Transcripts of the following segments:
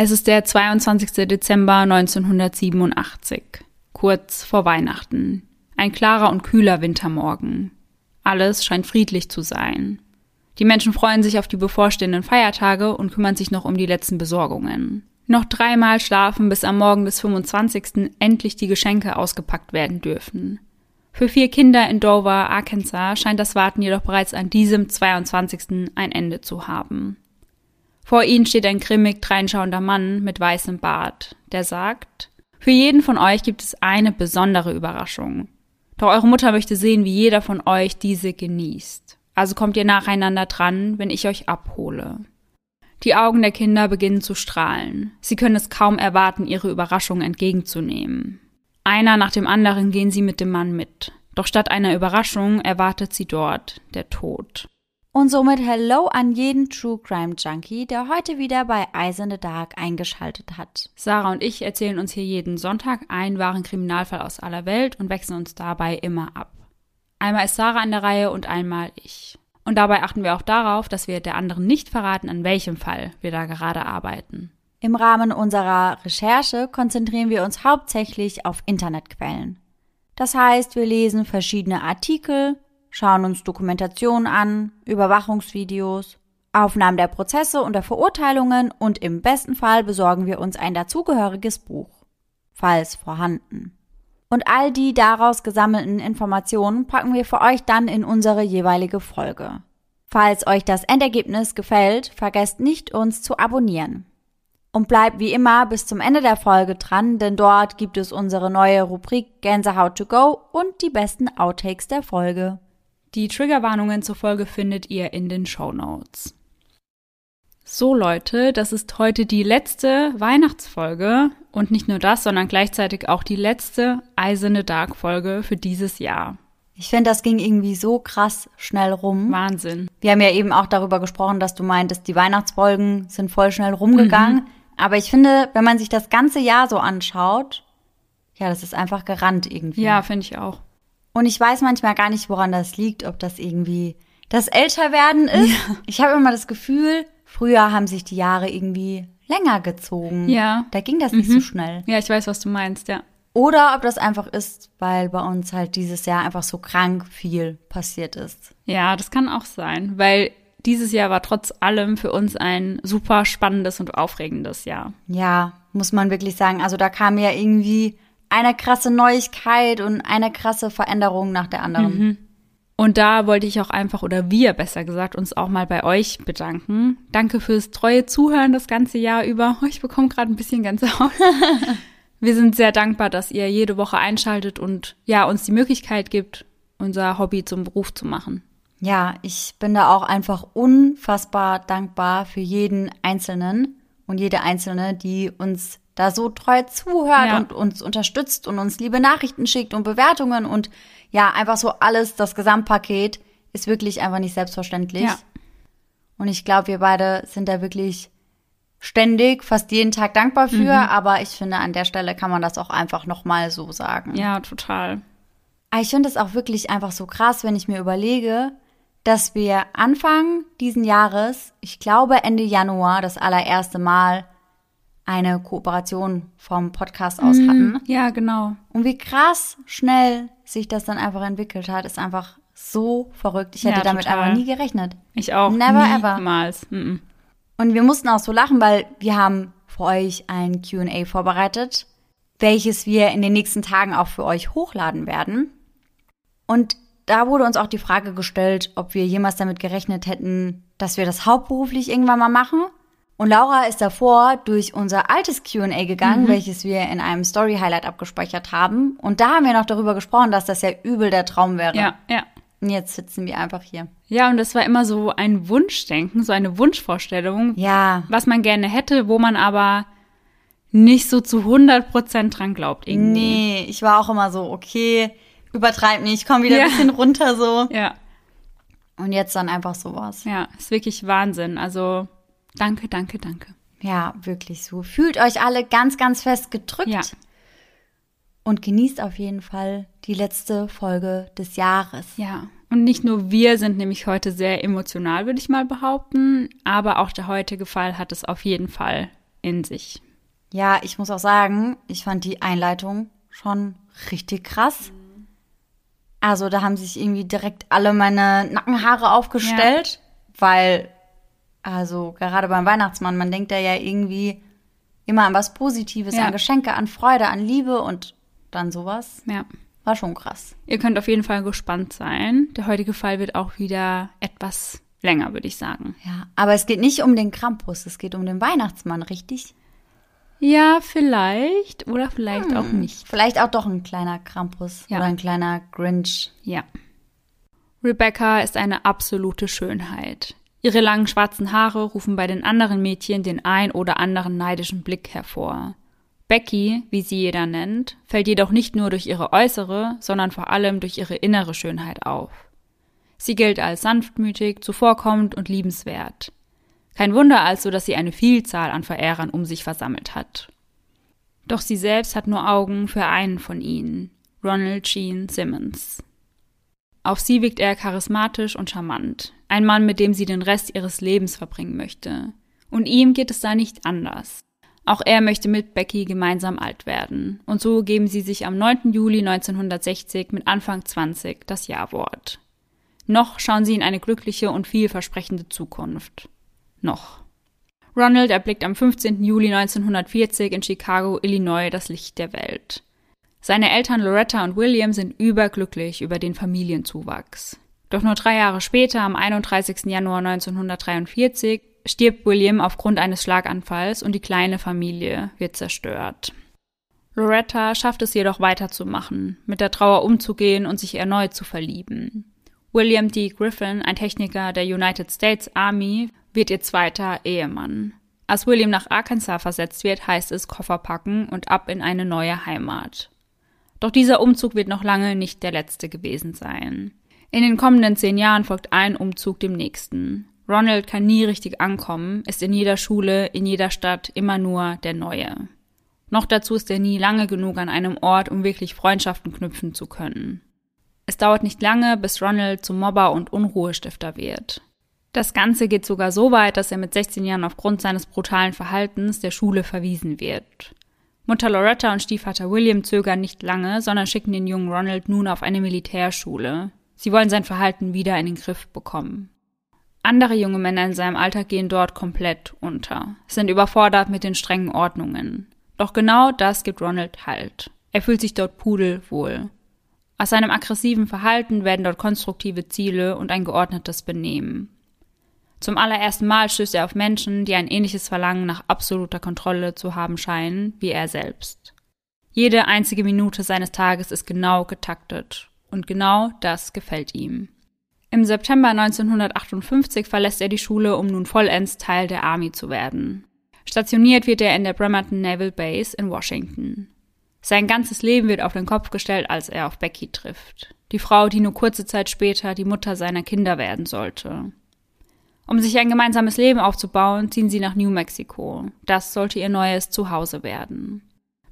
Es ist der 22. Dezember 1987, kurz vor Weihnachten. Ein klarer und kühler Wintermorgen. Alles scheint friedlich zu sein. Die Menschen freuen sich auf die bevorstehenden Feiertage und kümmern sich noch um die letzten Besorgungen. Noch dreimal schlafen, bis am Morgen des 25. endlich die Geschenke ausgepackt werden dürfen. Für vier Kinder in Dover, Arkansas, scheint das Warten jedoch bereits an diesem 22. ein Ende zu haben. Vor ihnen steht ein grimmig dreinschauender Mann mit weißem Bart, der sagt, für jeden von euch gibt es eine besondere Überraschung. Doch eure Mutter möchte sehen, wie jeder von euch diese genießt. Also kommt ihr nacheinander dran, wenn ich euch abhole. Die Augen der Kinder beginnen zu strahlen. Sie können es kaum erwarten, ihre Überraschung entgegenzunehmen. Einer nach dem anderen gehen sie mit dem Mann mit. Doch statt einer Überraschung erwartet sie dort der Tod. Und somit Hello an jeden True Crime Junkie, der heute wieder bei Eyes in the Dark eingeschaltet hat. Sarah und ich erzählen uns hier jeden Sonntag einen wahren Kriminalfall aus aller Welt und wechseln uns dabei immer ab. Einmal ist Sarah an der Reihe und einmal ich. Und dabei achten wir auch darauf, dass wir der anderen nicht verraten, an welchem Fall wir da gerade arbeiten. Im Rahmen unserer Recherche konzentrieren wir uns hauptsächlich auf Internetquellen. Das heißt, wir lesen verschiedene Artikel, schauen uns Dokumentationen an, Überwachungsvideos, Aufnahmen der Prozesse und der Verurteilungen und im besten Fall besorgen wir uns ein dazugehöriges Buch, falls vorhanden. Und all die daraus gesammelten Informationen packen wir für euch dann in unsere jeweilige Folge. Falls euch das Endergebnis gefällt, vergesst nicht, uns zu abonnieren. Und bleibt wie immer bis zum Ende der Folge dran, denn dort gibt es unsere neue Rubrik Gänsehaut to go und die besten Outtakes der Folge. Die Triggerwarnungen zur Folge findet ihr in den Show Notes. So Leute, das ist heute die letzte Weihnachtsfolge und nicht nur das, sondern gleichzeitig auch die letzte Eiserne Dark Folge für dieses Jahr. Ich finde, das ging irgendwie so krass schnell rum. Wahnsinn. Wir haben ja eben auch darüber gesprochen, dass du meintest, die Weihnachtsfolgen sind voll schnell rumgegangen. Mhm. Aber ich finde, wenn man sich das ganze Jahr so anschaut, ja, das ist einfach gerannt irgendwie. Ja, finde ich auch. Und ich weiß manchmal gar nicht, woran das liegt, ob das irgendwie das Älterwerden ist. Ja. Ich habe immer das Gefühl, früher haben sich die Jahre irgendwie länger gezogen. Ja. Da ging das nicht mhm. so schnell. Ja, ich weiß, was du meinst, ja. Oder ob das einfach ist, weil bei uns halt dieses Jahr einfach so krank viel passiert ist. Ja, das kann auch sein, weil dieses Jahr war trotz allem für uns ein super spannendes und aufregendes Jahr. Ja, muss man wirklich sagen. Also da kam ja irgendwie eine krasse Neuigkeit und eine krasse Veränderung nach der anderen. Mhm. Und da wollte ich auch einfach, oder wir besser gesagt, uns auch mal bei euch bedanken. Danke fürs treue Zuhören das ganze Jahr über. Oh, ich bekomme gerade ein bisschen Gänsehaut. wir sind sehr dankbar, dass ihr jede Woche einschaltet und ja, uns die Möglichkeit gibt, unser Hobby zum Beruf zu machen. Ja, ich bin da auch einfach unfassbar dankbar für jeden Einzelnen und jede Einzelne, die uns da so treu zuhört ja. und uns unterstützt und uns liebe Nachrichten schickt und Bewertungen und ja, einfach so alles, das Gesamtpaket ist wirklich einfach nicht selbstverständlich. Ja. Und ich glaube, wir beide sind da wirklich ständig, fast jeden Tag dankbar für, mhm. aber ich finde, an der Stelle kann man das auch einfach nochmal so sagen. Ja, total. Ich finde es auch wirklich einfach so krass, wenn ich mir überlege, dass wir Anfang diesen Jahres, ich glaube Ende Januar, das allererste Mal eine Kooperation vom Podcast aus mhm. hatten. Ja, genau. Und wie krass schnell sich das dann einfach entwickelt hat, ist einfach so verrückt. Ich hätte ja, damit einfach nie gerechnet. Ich auch. Never Niemals. ever. Niemals. Mhm. Und wir mussten auch so lachen, weil wir haben für euch ein Q&A vorbereitet, welches wir in den nächsten Tagen auch für euch hochladen werden. Und da wurde uns auch die Frage gestellt, ob wir jemals damit gerechnet hätten, dass wir das hauptberuflich irgendwann mal machen. Und Laura ist davor durch unser altes QA gegangen, mhm. welches wir in einem Story-Highlight abgespeichert haben. Und da haben wir noch darüber gesprochen, dass das ja übel der Traum wäre. Ja, ja. Und jetzt sitzen wir einfach hier. Ja, und das war immer so ein Wunschdenken, so eine Wunschvorstellung. Ja. Was man gerne hätte, wo man aber nicht so zu 100 Prozent dran glaubt irgendwie. Nee, ich war auch immer so, okay, übertreib nicht, komm wieder ja. ein bisschen runter so. Ja. Und jetzt dann einfach sowas. Ja, ist wirklich Wahnsinn. Also danke, danke, danke. Ja, wirklich so. Fühlt euch alle ganz, ganz fest gedrückt. Ja. Und genießt auf jeden Fall die letzte Folge des Jahres. Ja. Und nicht nur wir sind nämlich heute sehr emotional, würde ich mal behaupten, aber auch der heutige Fall hat es auf jeden Fall in sich. Ja, ich muss auch sagen, ich fand die Einleitung schon richtig krass. Also da haben sich irgendwie direkt alle meine Nackenhaare aufgestellt, ja. weil, also gerade beim Weihnachtsmann, man denkt da ja irgendwie immer an was Positives, ja. an Geschenke, an Freude, an Liebe und dann sowas. Ja. War schon krass. Ihr könnt auf jeden Fall gespannt sein. Der heutige Fall wird auch wieder etwas länger, würde ich sagen. Ja, aber es geht nicht um den Krampus, es geht um den Weihnachtsmann, richtig? Ja, vielleicht oder vielleicht hm. auch nicht. Vielleicht auch doch ein kleiner Krampus ja. oder ein kleiner Grinch. Ja. Rebecca ist eine absolute Schönheit. Ihre langen schwarzen Haare rufen bei den anderen Mädchen den ein oder anderen neidischen Blick hervor. Becky, wie sie jeder nennt, fällt jedoch nicht nur durch ihre äußere, sondern vor allem durch ihre innere Schönheit auf. Sie gilt als sanftmütig, zuvorkommend und liebenswert. Kein Wunder also, dass sie eine Vielzahl an Verehrern um sich versammelt hat. Doch sie selbst hat nur Augen für einen von ihnen, Ronald Gene Simmons. Auf sie wirkt er charismatisch und charmant, ein Mann, mit dem sie den Rest ihres Lebens verbringen möchte. Und ihm geht es da nicht anders. Auch er möchte mit Becky gemeinsam alt werden. Und so geben sie sich am 9. Juli 1960 mit Anfang 20 das Ja-Wort. Noch schauen sie in eine glückliche und vielversprechende Zukunft. Noch. Ronald erblickt am 15. Juli 1940 in Chicago, Illinois, das Licht der Welt. Seine Eltern Loretta und William sind überglücklich über den Familienzuwachs. Doch nur drei Jahre später, am 31. Januar 1943, stirbt William aufgrund eines Schlaganfalls und die kleine Familie wird zerstört. Loretta schafft es jedoch weiterzumachen, mit der Trauer umzugehen und sich erneut zu verlieben. William D. Griffin, ein Techniker der United States Army, wird ihr zweiter Ehemann. Als William nach Arkansas versetzt wird, heißt es Koffer packen und ab in eine neue Heimat. Doch dieser Umzug wird noch lange nicht der letzte gewesen sein. In den kommenden zehn Jahren folgt ein Umzug dem nächsten. Ronald kann nie richtig ankommen, ist in jeder Schule, in jeder Stadt immer nur der Neue. Noch dazu ist er nie lange genug an einem Ort, um wirklich Freundschaften knüpfen zu können. Es dauert nicht lange, bis Ronald zum Mobber und Unruhestifter wird. Das Ganze geht sogar so weit, dass er mit 16 Jahren aufgrund seines brutalen Verhaltens der Schule verwiesen wird. Mutter Loretta und Stiefvater William zögern nicht lange, sondern schicken den jungen Ronald nun auf eine Militärschule. Sie wollen sein Verhalten wieder in den Griff bekommen. Andere junge Männer in seinem Alter gehen dort komplett unter, sind überfordert mit den strengen Ordnungen. Doch genau das gibt Ronald Halt. Er fühlt sich dort pudelwohl. Aus seinem aggressiven Verhalten werden dort konstruktive Ziele und ein geordnetes Benehmen. Zum allerersten Mal stößt er auf Menschen, die ein ähnliches Verlangen nach absoluter Kontrolle zu haben scheinen wie er selbst. Jede einzige Minute seines Tages ist genau getaktet, und genau das gefällt ihm. Im September 1958 verlässt er die Schule, um nun vollends Teil der Army zu werden. Stationiert wird er in der Bremerton Naval Base in Washington. Sein ganzes Leben wird auf den Kopf gestellt, als er auf Becky trifft. Die Frau, die nur kurze Zeit später die Mutter seiner Kinder werden sollte. Um sich ein gemeinsames Leben aufzubauen, ziehen sie nach New Mexico. Das sollte ihr neues Zuhause werden.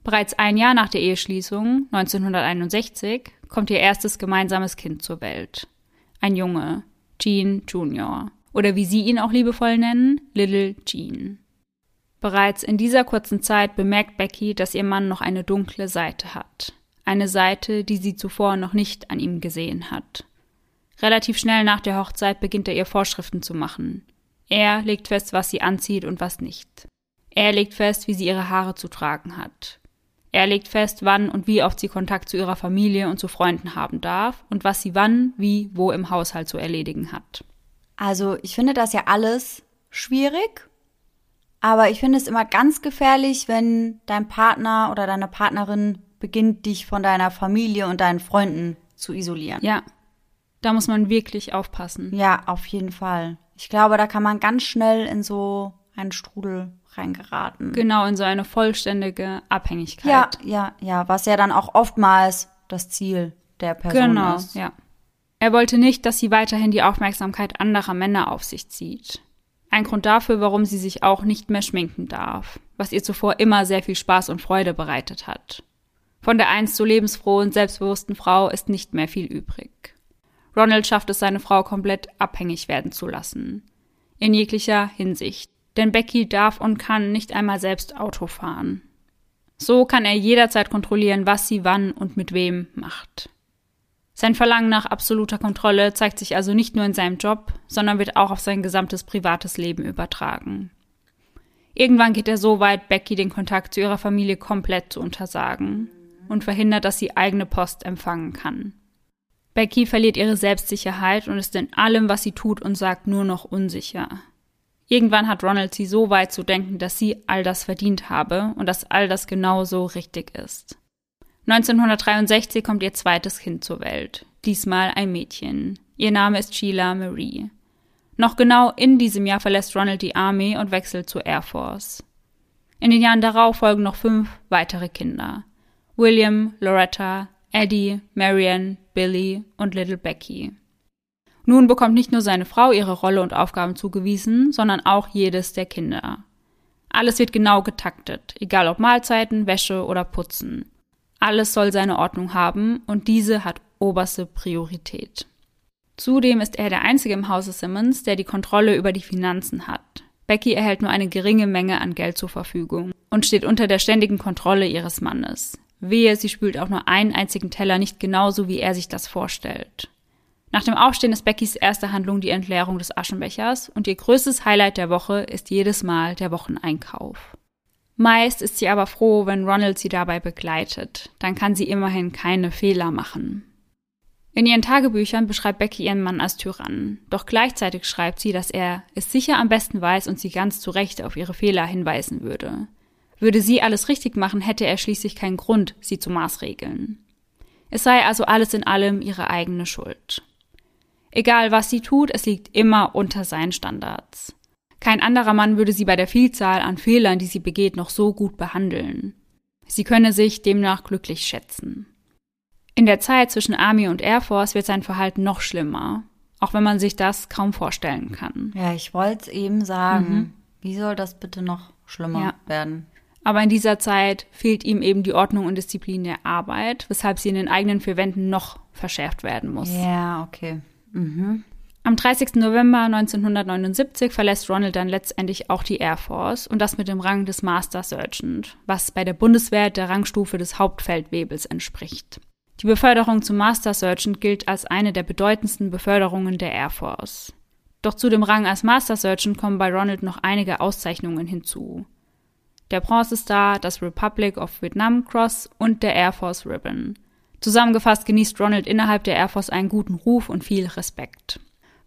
Bereits ein Jahr nach der Eheschließung, 1961, kommt ihr erstes gemeinsames Kind zur Welt. Ein Junge, Gene Jr. Oder wie sie ihn auch liebevoll nennen, Little Gene. Bereits in dieser kurzen Zeit bemerkt Becky, dass ihr Mann noch eine dunkle Seite hat. Eine Seite, die sie zuvor noch nicht an ihm gesehen hat. Relativ schnell nach der Hochzeit beginnt er ihr Vorschriften zu machen. Er legt fest, was sie anzieht und was nicht. Er legt fest, wie sie ihre Haare zu tragen hat. Er legt fest, wann und wie oft sie Kontakt zu ihrer Familie und zu Freunden haben darf und was sie wann, wie, wo im Haushalt zu erledigen hat. Also, ich finde das ja alles schwierig, aber ich finde es immer ganz gefährlich, wenn dein Partner oder deine Partnerin beginnt, dich von deiner Familie und deinen Freunden zu isolieren. Ja, da muss man wirklich aufpassen. Ja, auf jeden Fall. Ich glaube, da kann man ganz schnell in so einen Strudel reingeraten. Genau, in so eine vollständige Abhängigkeit. Ja, ja, ja, was ja dann auch oftmals das Ziel der Person genau, ist. Genau, ja. Er wollte nicht, dass sie weiterhin die Aufmerksamkeit anderer Männer auf sich zieht. Ein Grund dafür, warum sie sich auch nicht mehr schminken darf, was ihr zuvor immer sehr viel Spaß und Freude bereitet hat. Von der einst so lebensfrohen, selbstbewussten Frau ist nicht mehr viel übrig. Ronald schafft es, seine Frau komplett abhängig werden zu lassen. In jeglicher Hinsicht. Denn Becky darf und kann nicht einmal selbst Auto fahren. So kann er jederzeit kontrollieren, was sie wann und mit wem macht. Sein Verlangen nach absoluter Kontrolle zeigt sich also nicht nur in seinem Job, sondern wird auch auf sein gesamtes privates Leben übertragen. Irgendwann geht er so weit, Becky den Kontakt zu ihrer Familie komplett zu untersagen und verhindert, dass sie eigene Post empfangen kann. Becky verliert ihre Selbstsicherheit und ist in allem, was sie tut und sagt, nur noch unsicher. Irgendwann hat Ronald sie so weit zu denken, dass sie all das verdient habe und dass all das genauso richtig ist. 1963 kommt ihr zweites Kind zur Welt, diesmal ein Mädchen. Ihr Name ist Sheila Marie. Noch genau in diesem Jahr verlässt Ronald die Army und wechselt zur Air Force. In den Jahren darauf folgen noch fünf weitere Kinder. William, Loretta, Eddie, Marianne, Billy und Little Becky. Nun bekommt nicht nur seine Frau ihre Rolle und Aufgaben zugewiesen, sondern auch jedes der Kinder. Alles wird genau getaktet, egal ob Mahlzeiten, Wäsche oder Putzen. Alles soll seine Ordnung haben und diese hat oberste Priorität. Zudem ist er der Einzige im Hause Simmons, der die Kontrolle über die Finanzen hat. Becky erhält nur eine geringe Menge an Geld zur Verfügung und steht unter der ständigen Kontrolle ihres Mannes. Wehe, sie spült auch nur einen einzigen Teller nicht genauso, wie er sich das vorstellt. Nach dem Aufstehen ist Beckys erste Handlung die Entleerung des Aschenbechers und ihr größtes Highlight der Woche ist jedes Mal der Wocheneinkauf. Meist ist sie aber froh, wenn Ronald sie dabei begleitet. Dann kann sie immerhin keine Fehler machen. In ihren Tagebüchern beschreibt Becky ihren Mann als Tyrann. Doch gleichzeitig schreibt sie, dass er es sicher am besten weiß und sie ganz zu Recht auf ihre Fehler hinweisen würde. Würde sie alles richtig machen, hätte er schließlich keinen Grund, sie zu maßregeln. Es sei also alles in allem ihre eigene Schuld. Egal was sie tut, es liegt immer unter seinen Standards. Kein anderer Mann würde sie bei der Vielzahl an Fehlern, die sie begeht, noch so gut behandeln. Sie könne sich demnach glücklich schätzen. In der Zeit zwischen Army und Air Force wird sein Verhalten noch schlimmer, auch wenn man sich das kaum vorstellen kann. Ja, ich wollte es eben sagen. Mhm. Wie soll das bitte noch schlimmer ja. werden? Aber in dieser Zeit fehlt ihm eben die Ordnung und Disziplin der Arbeit, weshalb sie in den eigenen vier Wänden noch verschärft werden muss. Ja, okay. Mhm. Am 30. November 1979 verlässt Ronald dann letztendlich auch die Air Force und das mit dem Rang des Master Sergeant, was bei der Bundeswehr der Rangstufe des Hauptfeldwebels entspricht. Die Beförderung zum Master Sergeant gilt als eine der bedeutendsten Beförderungen der Air Force. Doch zu dem Rang als Master Sergeant kommen bei Ronald noch einige Auszeichnungen hinzu. Der Bronze Star, das Republic of Vietnam Cross und der Air Force Ribbon. Zusammengefasst genießt Ronald innerhalb der Air Force einen guten Ruf und viel Respekt.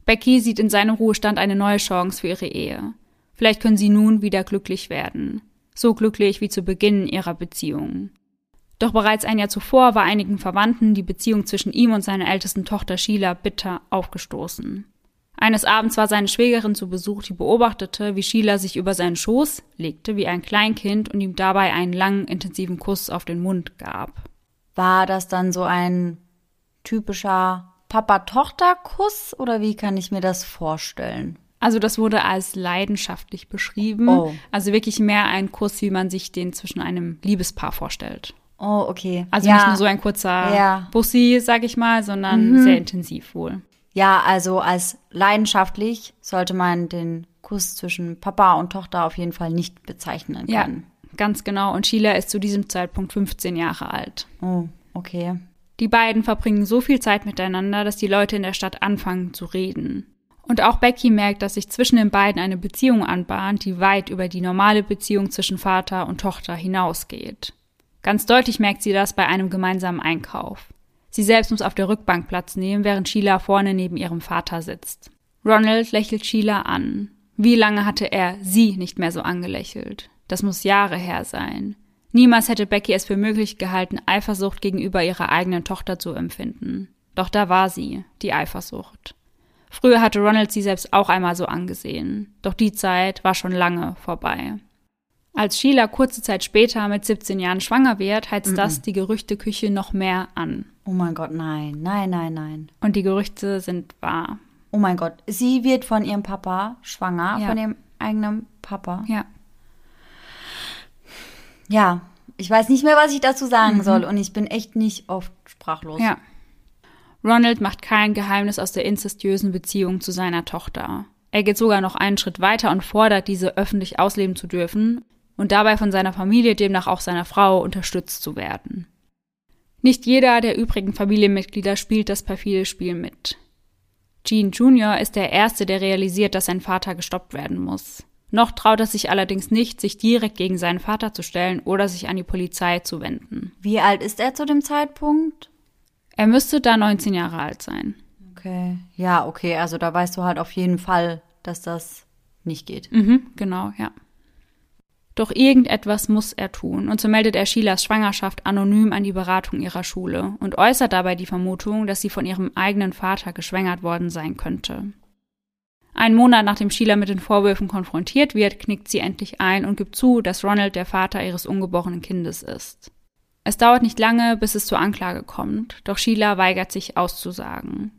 Becky sieht in seinem Ruhestand eine neue Chance für ihre Ehe. Vielleicht können sie nun wieder glücklich werden. So glücklich wie zu Beginn ihrer Beziehung. Doch bereits ein Jahr zuvor war einigen Verwandten die Beziehung zwischen ihm und seiner ältesten Tochter Sheila bitter aufgestoßen. Eines Abends war seine Schwägerin zu Besuch, die beobachtete, wie Sheila sich über seinen Schoß legte wie ein Kleinkind und ihm dabei einen langen, intensiven Kuss auf den Mund gab. War das dann so ein typischer Papa-Tochter-Kuss oder wie kann ich mir das vorstellen? Also das wurde als leidenschaftlich beschrieben. Oh. Also wirklich mehr ein Kuss, wie man sich den zwischen einem Liebespaar vorstellt. Oh, okay. Also ja. nicht nur so ein kurzer ja. Bussi, sag ich mal, sondern mhm. sehr intensiv wohl. Ja, also als leidenschaftlich sollte man den Kuss zwischen Papa und Tochter auf jeden Fall nicht bezeichnen können. Ja, ganz genau. Und Sheila ist zu diesem Zeitpunkt 15 Jahre alt. Oh, okay. Die beiden verbringen so viel Zeit miteinander, dass die Leute in der Stadt anfangen zu reden. Und auch Becky merkt, dass sich zwischen den beiden eine Beziehung anbahnt, die weit über die normale Beziehung zwischen Vater und Tochter hinausgeht. Ganz deutlich merkt sie das bei einem gemeinsamen Einkauf. Sie selbst muss auf der Rückbank Platz nehmen, während Sheila vorne neben ihrem Vater sitzt. Ronald lächelt Sheila an. Wie lange hatte er sie nicht mehr so angelächelt? Das muss Jahre her sein. Niemals hätte Becky es für möglich gehalten, Eifersucht gegenüber ihrer eigenen Tochter zu empfinden. Doch da war sie, die Eifersucht. Früher hatte Ronald sie selbst auch einmal so angesehen. Doch die Zeit war schon lange vorbei. Als Sheila kurze Zeit später mit 17 Jahren schwanger wird, heizt mm -mm. das die Gerüchteküche noch mehr an. Oh mein Gott, nein, nein, nein, nein. Und die Gerüchte sind wahr. Oh mein Gott, sie wird von ihrem Papa schwanger, ja. von ihrem eigenen Papa. Ja. Ja, ich weiß nicht mehr, was ich dazu sagen mhm. soll und ich bin echt nicht oft sprachlos. Ja. Ronald macht kein Geheimnis aus der inzestiösen Beziehung zu seiner Tochter. Er geht sogar noch einen Schritt weiter und fordert, diese öffentlich ausleben zu dürfen und dabei von seiner Familie, demnach auch seiner Frau, unterstützt zu werden. Nicht jeder der übrigen Familienmitglieder spielt das perfide Spiel mit. Gene Jr. ist der Erste, der realisiert, dass sein Vater gestoppt werden muss. Noch traut er sich allerdings nicht, sich direkt gegen seinen Vater zu stellen oder sich an die Polizei zu wenden. Wie alt ist er zu dem Zeitpunkt? Er müsste da 19 Jahre alt sein. Okay. Ja, okay, also da weißt du halt auf jeden Fall, dass das nicht geht. Mhm, genau, ja. Doch irgendetwas muss er tun, und so meldet er Sheilas Schwangerschaft anonym an die Beratung ihrer Schule und äußert dabei die Vermutung, dass sie von ihrem eigenen Vater geschwängert worden sein könnte. Einen Monat nachdem Sheila mit den Vorwürfen konfrontiert wird, knickt sie endlich ein und gibt zu, dass Ronald der Vater ihres ungeborenen Kindes ist. Es dauert nicht lange, bis es zur Anklage kommt, doch Sheila weigert sich auszusagen.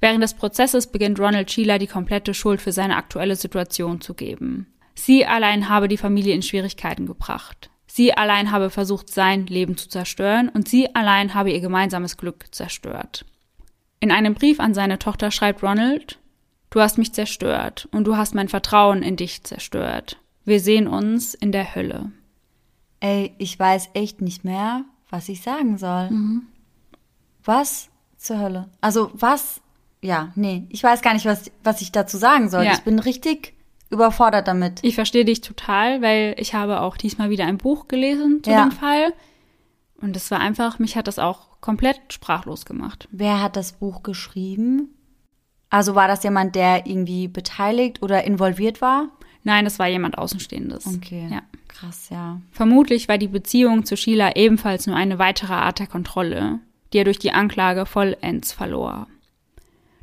Während des Prozesses beginnt Ronald Sheila die komplette Schuld für seine aktuelle Situation zu geben. Sie allein habe die Familie in Schwierigkeiten gebracht. Sie allein habe versucht, sein Leben zu zerstören und sie allein habe ihr gemeinsames Glück zerstört. In einem Brief an seine Tochter schreibt Ronald, Du hast mich zerstört und du hast mein Vertrauen in dich zerstört. Wir sehen uns in der Hölle. Ey, ich weiß echt nicht mehr, was ich sagen soll. Mhm. Was zur Hölle? Also was? Ja, nee, ich weiß gar nicht, was, was ich dazu sagen soll. Ja. Ich bin richtig überfordert damit. Ich verstehe dich total, weil ich habe auch diesmal wieder ein Buch gelesen zu ja. dem Fall. Und es war einfach, mich hat das auch komplett sprachlos gemacht. Wer hat das Buch geschrieben? Also war das jemand, der irgendwie beteiligt oder involviert war? Nein, es war jemand Außenstehendes. Okay. Ja. Krass, ja. Vermutlich war die Beziehung zu Sheila ebenfalls nur eine weitere Art der Kontrolle, die er durch die Anklage vollends verlor.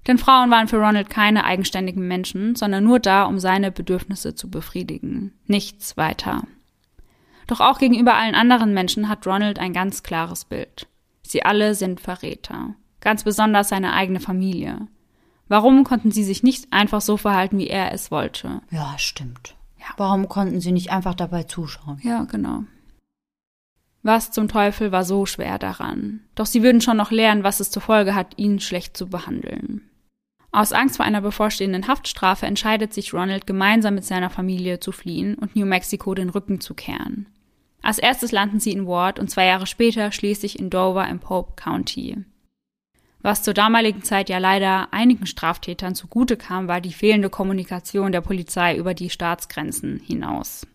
Denn Frauen waren für Ronald keine eigenständigen Menschen, sondern nur da, um seine Bedürfnisse zu befriedigen. Nichts weiter. Doch auch gegenüber allen anderen Menschen hat Ronald ein ganz klares Bild. Sie alle sind Verräter. Ganz besonders seine eigene Familie. Warum konnten sie sich nicht einfach so verhalten, wie er es wollte? Ja, stimmt. Ja. Warum konnten sie nicht einfach dabei zuschauen? Ja, genau. Was zum Teufel war so schwer daran? Doch sie würden schon noch lernen, was es zur Folge hat, ihn schlecht zu behandeln. Aus Angst vor einer bevorstehenden Haftstrafe entscheidet sich Ronald, gemeinsam mit seiner Familie zu fliehen und New Mexico den Rücken zu kehren. Als erstes landen sie in Ward und zwei Jahre später schließlich in Dover im Pope County. Was zur damaligen Zeit ja leider einigen Straftätern zugute kam, war die fehlende Kommunikation der Polizei über die Staatsgrenzen hinaus.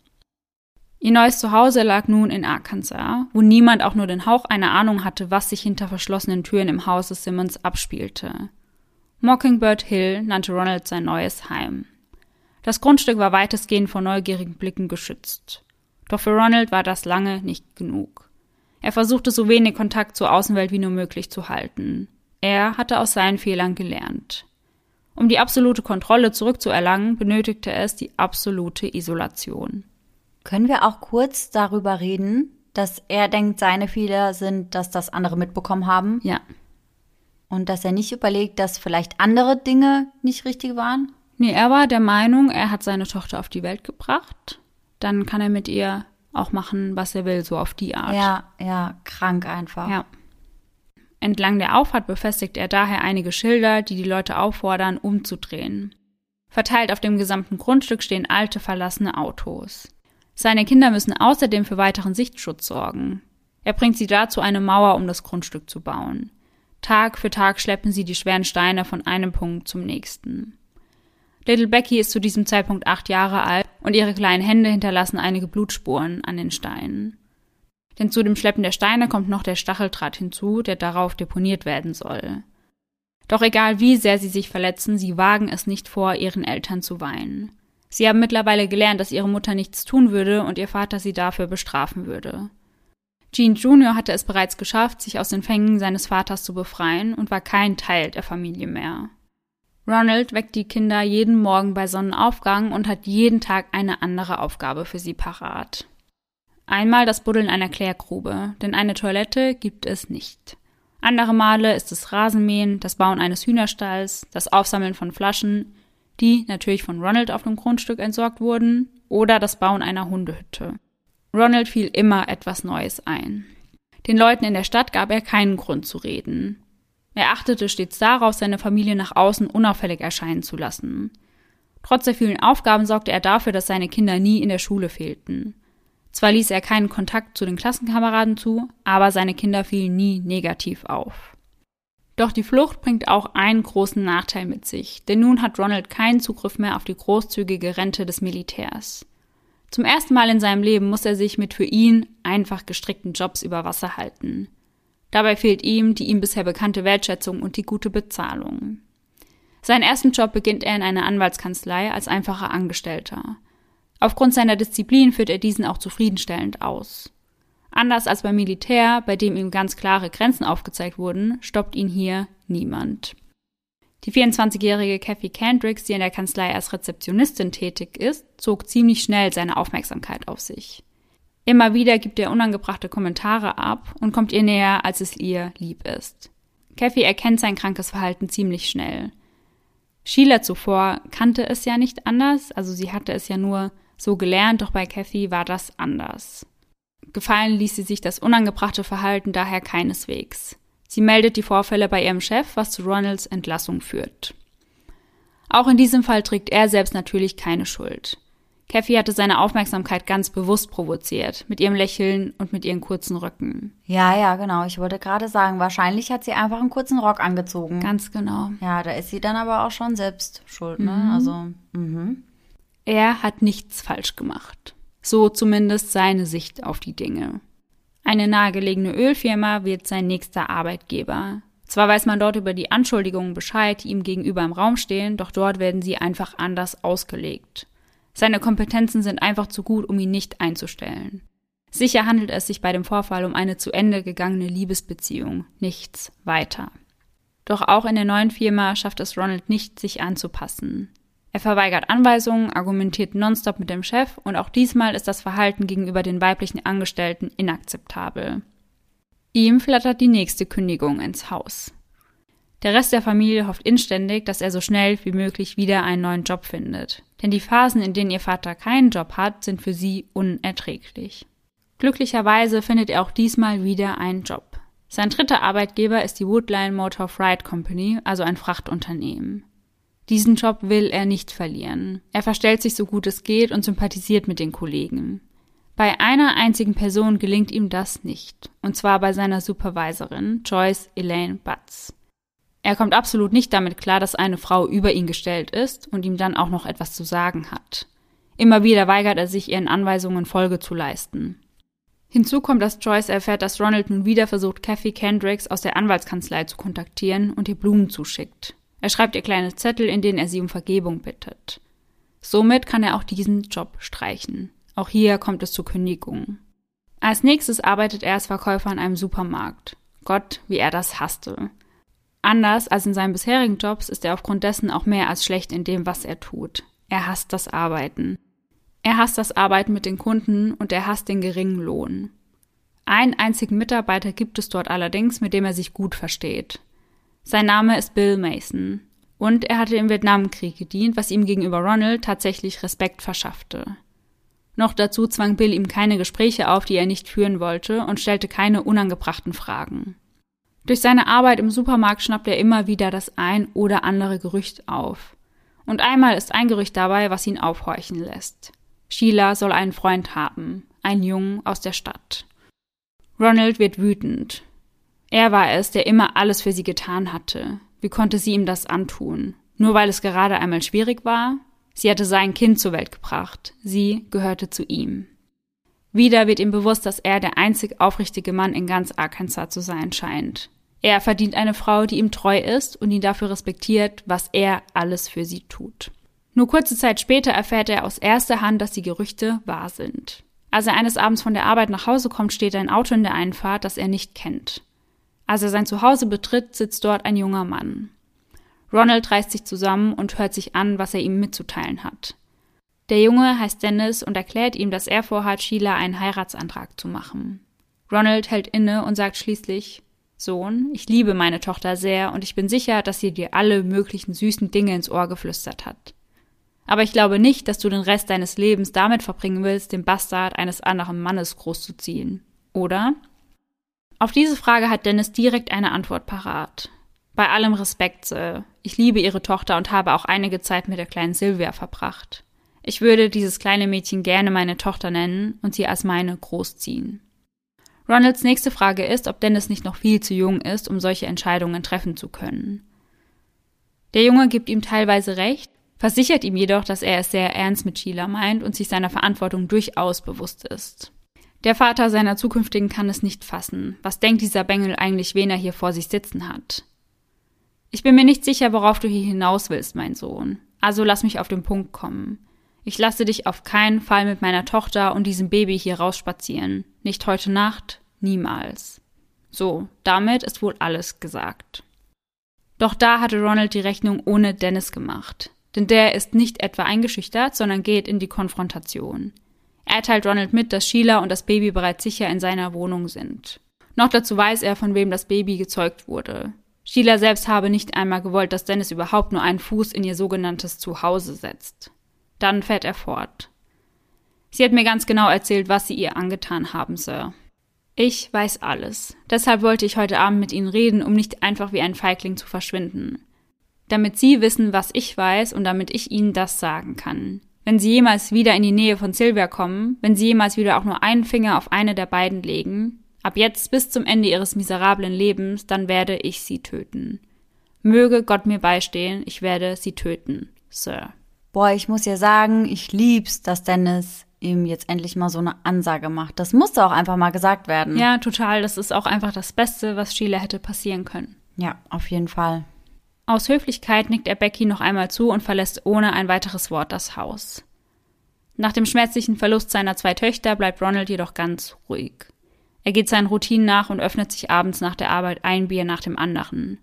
Ihr neues Zuhause lag nun in Arkansas, wo niemand auch nur den Hauch einer Ahnung hatte, was sich hinter verschlossenen Türen im Hause Simmons abspielte. Mockingbird Hill nannte Ronald sein neues Heim. Das Grundstück war weitestgehend vor neugierigen Blicken geschützt. Doch für Ronald war das lange nicht genug. Er versuchte so wenig Kontakt zur Außenwelt wie nur möglich zu halten. Er hatte aus seinen Fehlern gelernt. Um die absolute Kontrolle zurückzuerlangen, benötigte es die absolute Isolation. Können wir auch kurz darüber reden, dass er denkt, seine Fehler sind, dass das andere mitbekommen haben? Ja. Und dass er nicht überlegt, dass vielleicht andere Dinge nicht richtig waren? Nee, er war der Meinung, er hat seine Tochter auf die Welt gebracht. Dann kann er mit ihr auch machen, was er will, so auf die Art. Ja, ja, krank einfach. Ja. Entlang der Auffahrt befestigt er daher einige Schilder, die die Leute auffordern, umzudrehen. Verteilt auf dem gesamten Grundstück stehen alte, verlassene Autos. Seine Kinder müssen außerdem für weiteren Sichtschutz sorgen. Er bringt sie dazu, eine Mauer um das Grundstück zu bauen. Tag für Tag schleppen sie die schweren Steine von einem Punkt zum nächsten. Little Becky ist zu diesem Zeitpunkt acht Jahre alt und ihre kleinen Hände hinterlassen einige Blutspuren an den Steinen. Denn zu dem Schleppen der Steine kommt noch der Stacheldraht hinzu, der darauf deponiert werden soll. Doch egal wie sehr sie sich verletzen, sie wagen es nicht vor, ihren Eltern zu weinen. Sie haben mittlerweile gelernt, dass ihre Mutter nichts tun würde und ihr Vater sie dafür bestrafen würde. Gene Jr. hatte es bereits geschafft, sich aus den Fängen seines Vaters zu befreien und war kein Teil der Familie mehr. Ronald weckt die Kinder jeden Morgen bei Sonnenaufgang und hat jeden Tag eine andere Aufgabe für sie parat. Einmal das Buddeln einer Klärgrube, denn eine Toilette gibt es nicht. Andere Male ist es Rasenmähen, das Bauen eines Hühnerstalls, das Aufsammeln von Flaschen, die natürlich von Ronald auf dem Grundstück entsorgt wurden, oder das Bauen einer Hundehütte. Ronald fiel immer etwas Neues ein. Den Leuten in der Stadt gab er keinen Grund zu reden. Er achtete stets darauf, seine Familie nach außen unauffällig erscheinen zu lassen. Trotz der vielen Aufgaben sorgte er dafür, dass seine Kinder nie in der Schule fehlten. Zwar ließ er keinen Kontakt zu den Klassenkameraden zu, aber seine Kinder fielen nie negativ auf. Doch die Flucht bringt auch einen großen Nachteil mit sich, denn nun hat Ronald keinen Zugriff mehr auf die großzügige Rente des Militärs. Zum ersten Mal in seinem Leben muss er sich mit für ihn einfach gestrickten Jobs über Wasser halten. Dabei fehlt ihm die ihm bisher bekannte Wertschätzung und die gute Bezahlung. Seinen ersten Job beginnt er in einer Anwaltskanzlei als einfacher Angestellter. Aufgrund seiner Disziplin führt er diesen auch zufriedenstellend aus. Anders als beim Militär, bei dem ihm ganz klare Grenzen aufgezeigt wurden, stoppt ihn hier niemand. Die 24-jährige Kathy Kendricks, die in der Kanzlei als Rezeptionistin tätig ist, zog ziemlich schnell seine Aufmerksamkeit auf sich. Immer wieder gibt er unangebrachte Kommentare ab und kommt ihr näher, als es ihr lieb ist. Kathy erkennt sein krankes Verhalten ziemlich schnell. Sheila zuvor kannte es ja nicht anders, also sie hatte es ja nur so gelernt, doch bei Kathy war das anders. Gefallen ließ sie sich das unangebrachte Verhalten daher keineswegs. Sie meldet die Vorfälle bei ihrem Chef, was zu Ronalds Entlassung führt. Auch in diesem Fall trägt er selbst natürlich keine Schuld. Kathy hatte seine Aufmerksamkeit ganz bewusst provoziert, mit ihrem Lächeln und mit ihren kurzen Röcken. Ja, ja, genau. Ich wollte gerade sagen, wahrscheinlich hat sie einfach einen kurzen Rock angezogen. Ganz genau. Ja, da ist sie dann aber auch schon selbst schuld, ne? Mhm. Also, mhm. Er hat nichts falsch gemacht. So zumindest seine Sicht auf die Dinge. Eine nahegelegene Ölfirma wird sein nächster Arbeitgeber. Zwar weiß man dort über die Anschuldigungen Bescheid, die ihm gegenüber im Raum stehen, doch dort werden sie einfach anders ausgelegt. Seine Kompetenzen sind einfach zu gut, um ihn nicht einzustellen. Sicher handelt es sich bei dem Vorfall um eine zu Ende gegangene Liebesbeziehung, nichts weiter. Doch auch in der neuen Firma schafft es Ronald nicht, sich anzupassen. Er verweigert Anweisungen, argumentiert nonstop mit dem Chef und auch diesmal ist das Verhalten gegenüber den weiblichen Angestellten inakzeptabel. Ihm flattert die nächste Kündigung ins Haus. Der Rest der Familie hofft inständig, dass er so schnell wie möglich wieder einen neuen Job findet. Denn die Phasen, in denen ihr Vater keinen Job hat, sind für sie unerträglich. Glücklicherweise findet er auch diesmal wieder einen Job. Sein dritter Arbeitgeber ist die Woodline Motor Freight Company, also ein Frachtunternehmen. Diesen Job will er nicht verlieren. Er verstellt sich so gut es geht und sympathisiert mit den Kollegen. Bei einer einzigen Person gelingt ihm das nicht, und zwar bei seiner Supervisorin Joyce Elaine Butts. Er kommt absolut nicht damit klar, dass eine Frau über ihn gestellt ist und ihm dann auch noch etwas zu sagen hat. Immer wieder weigert er sich, ihren Anweisungen Folge zu leisten. Hinzu kommt, dass Joyce erfährt, dass Ronald nun wieder versucht, Kathy Kendricks aus der Anwaltskanzlei zu kontaktieren und ihr Blumen zuschickt. Er schreibt ihr kleine Zettel, in denen er sie um Vergebung bittet. Somit kann er auch diesen Job streichen. Auch hier kommt es zur Kündigung. Als nächstes arbeitet er als Verkäufer in einem Supermarkt. Gott, wie er das hasste. Anders als in seinen bisherigen Jobs ist er aufgrund dessen auch mehr als schlecht in dem, was er tut. Er hasst das Arbeiten. Er hasst das Arbeiten mit den Kunden und er hasst den geringen Lohn. Einen einzigen Mitarbeiter gibt es dort allerdings, mit dem er sich gut versteht. Sein Name ist Bill Mason. Und er hatte im Vietnamkrieg gedient, was ihm gegenüber Ronald tatsächlich Respekt verschaffte. Noch dazu zwang Bill ihm keine Gespräche auf, die er nicht führen wollte, und stellte keine unangebrachten Fragen. Durch seine Arbeit im Supermarkt schnappt er immer wieder das ein oder andere Gerücht auf. Und einmal ist ein Gerücht dabei, was ihn aufhorchen lässt. Sheila soll einen Freund haben, einen Jungen aus der Stadt. Ronald wird wütend. Er war es, der immer alles für sie getan hatte. Wie konnte sie ihm das antun? Nur weil es gerade einmal schwierig war? Sie hatte sein Kind zur Welt gebracht. Sie gehörte zu ihm. Wieder wird ihm bewusst, dass er der einzig aufrichtige Mann in ganz Arkansas zu sein scheint. Er verdient eine Frau, die ihm treu ist und ihn dafür respektiert, was er alles für sie tut. Nur kurze Zeit später erfährt er aus erster Hand, dass die Gerüchte wahr sind. Als er eines Abends von der Arbeit nach Hause kommt, steht ein Auto in der Einfahrt, das er nicht kennt. Als er sein Zuhause betritt, sitzt dort ein junger Mann. Ronald reißt sich zusammen und hört sich an, was er ihm mitzuteilen hat. Der Junge heißt Dennis und erklärt ihm, dass er vorhat, Sheila einen Heiratsantrag zu machen. Ronald hält inne und sagt schließlich Sohn, ich liebe meine Tochter sehr und ich bin sicher, dass sie dir alle möglichen süßen Dinge ins Ohr geflüstert hat. Aber ich glaube nicht, dass du den Rest deines Lebens damit verbringen willst, den Bastard eines anderen Mannes großzuziehen. Oder? Auf diese Frage hat Dennis direkt eine Antwort parat. Bei allem Respekt, Sir. Ich liebe Ihre Tochter und habe auch einige Zeit mit der kleinen Sylvia verbracht. Ich würde dieses kleine Mädchen gerne meine Tochter nennen und sie als meine großziehen. Ronalds nächste Frage ist, ob Dennis nicht noch viel zu jung ist, um solche Entscheidungen treffen zu können. Der Junge gibt ihm teilweise recht, versichert ihm jedoch, dass er es sehr ernst mit Sheila meint und sich seiner Verantwortung durchaus bewusst ist. Der Vater seiner zukünftigen kann es nicht fassen. Was denkt dieser Bengel eigentlich, wen er hier vor sich sitzen hat? Ich bin mir nicht sicher, worauf du hier hinaus willst, mein Sohn. Also lass mich auf den Punkt kommen. Ich lasse dich auf keinen Fall mit meiner Tochter und diesem Baby hier rausspazieren. Nicht heute Nacht, niemals. So, damit ist wohl alles gesagt. Doch da hatte Ronald die Rechnung ohne Dennis gemacht. Denn der ist nicht etwa eingeschüchtert, sondern geht in die Konfrontation. Er teilt Ronald mit, dass Sheila und das Baby bereits sicher in seiner Wohnung sind. Noch dazu weiß er, von wem das Baby gezeugt wurde. Sheila selbst habe nicht einmal gewollt, dass Dennis überhaupt nur einen Fuß in ihr sogenanntes Zuhause setzt. Dann fährt er fort. Sie hat mir ganz genau erzählt, was sie ihr angetan haben, Sir. Ich weiß alles. Deshalb wollte ich heute Abend mit Ihnen reden, um nicht einfach wie ein Feigling zu verschwinden. Damit Sie wissen, was ich weiß und damit ich Ihnen das sagen kann. Wenn Sie jemals wieder in die Nähe von Sylvia kommen, wenn Sie jemals wieder auch nur einen Finger auf eine der beiden legen, ab jetzt bis zum Ende Ihres miserablen Lebens, dann werde ich Sie töten. Möge Gott mir beistehen, ich werde Sie töten, Sir. Boah, ich muss ja sagen, ich lieb's, dass Dennis ihm jetzt endlich mal so eine Ansage macht. Das musste auch einfach mal gesagt werden. Ja, total. Das ist auch einfach das Beste, was Sheila hätte passieren können. Ja, auf jeden Fall. Aus Höflichkeit nickt er Becky noch einmal zu und verlässt ohne ein weiteres Wort das Haus. Nach dem schmerzlichen Verlust seiner zwei Töchter bleibt Ronald jedoch ganz ruhig. Er geht seinen Routinen nach und öffnet sich abends nach der Arbeit ein Bier nach dem anderen.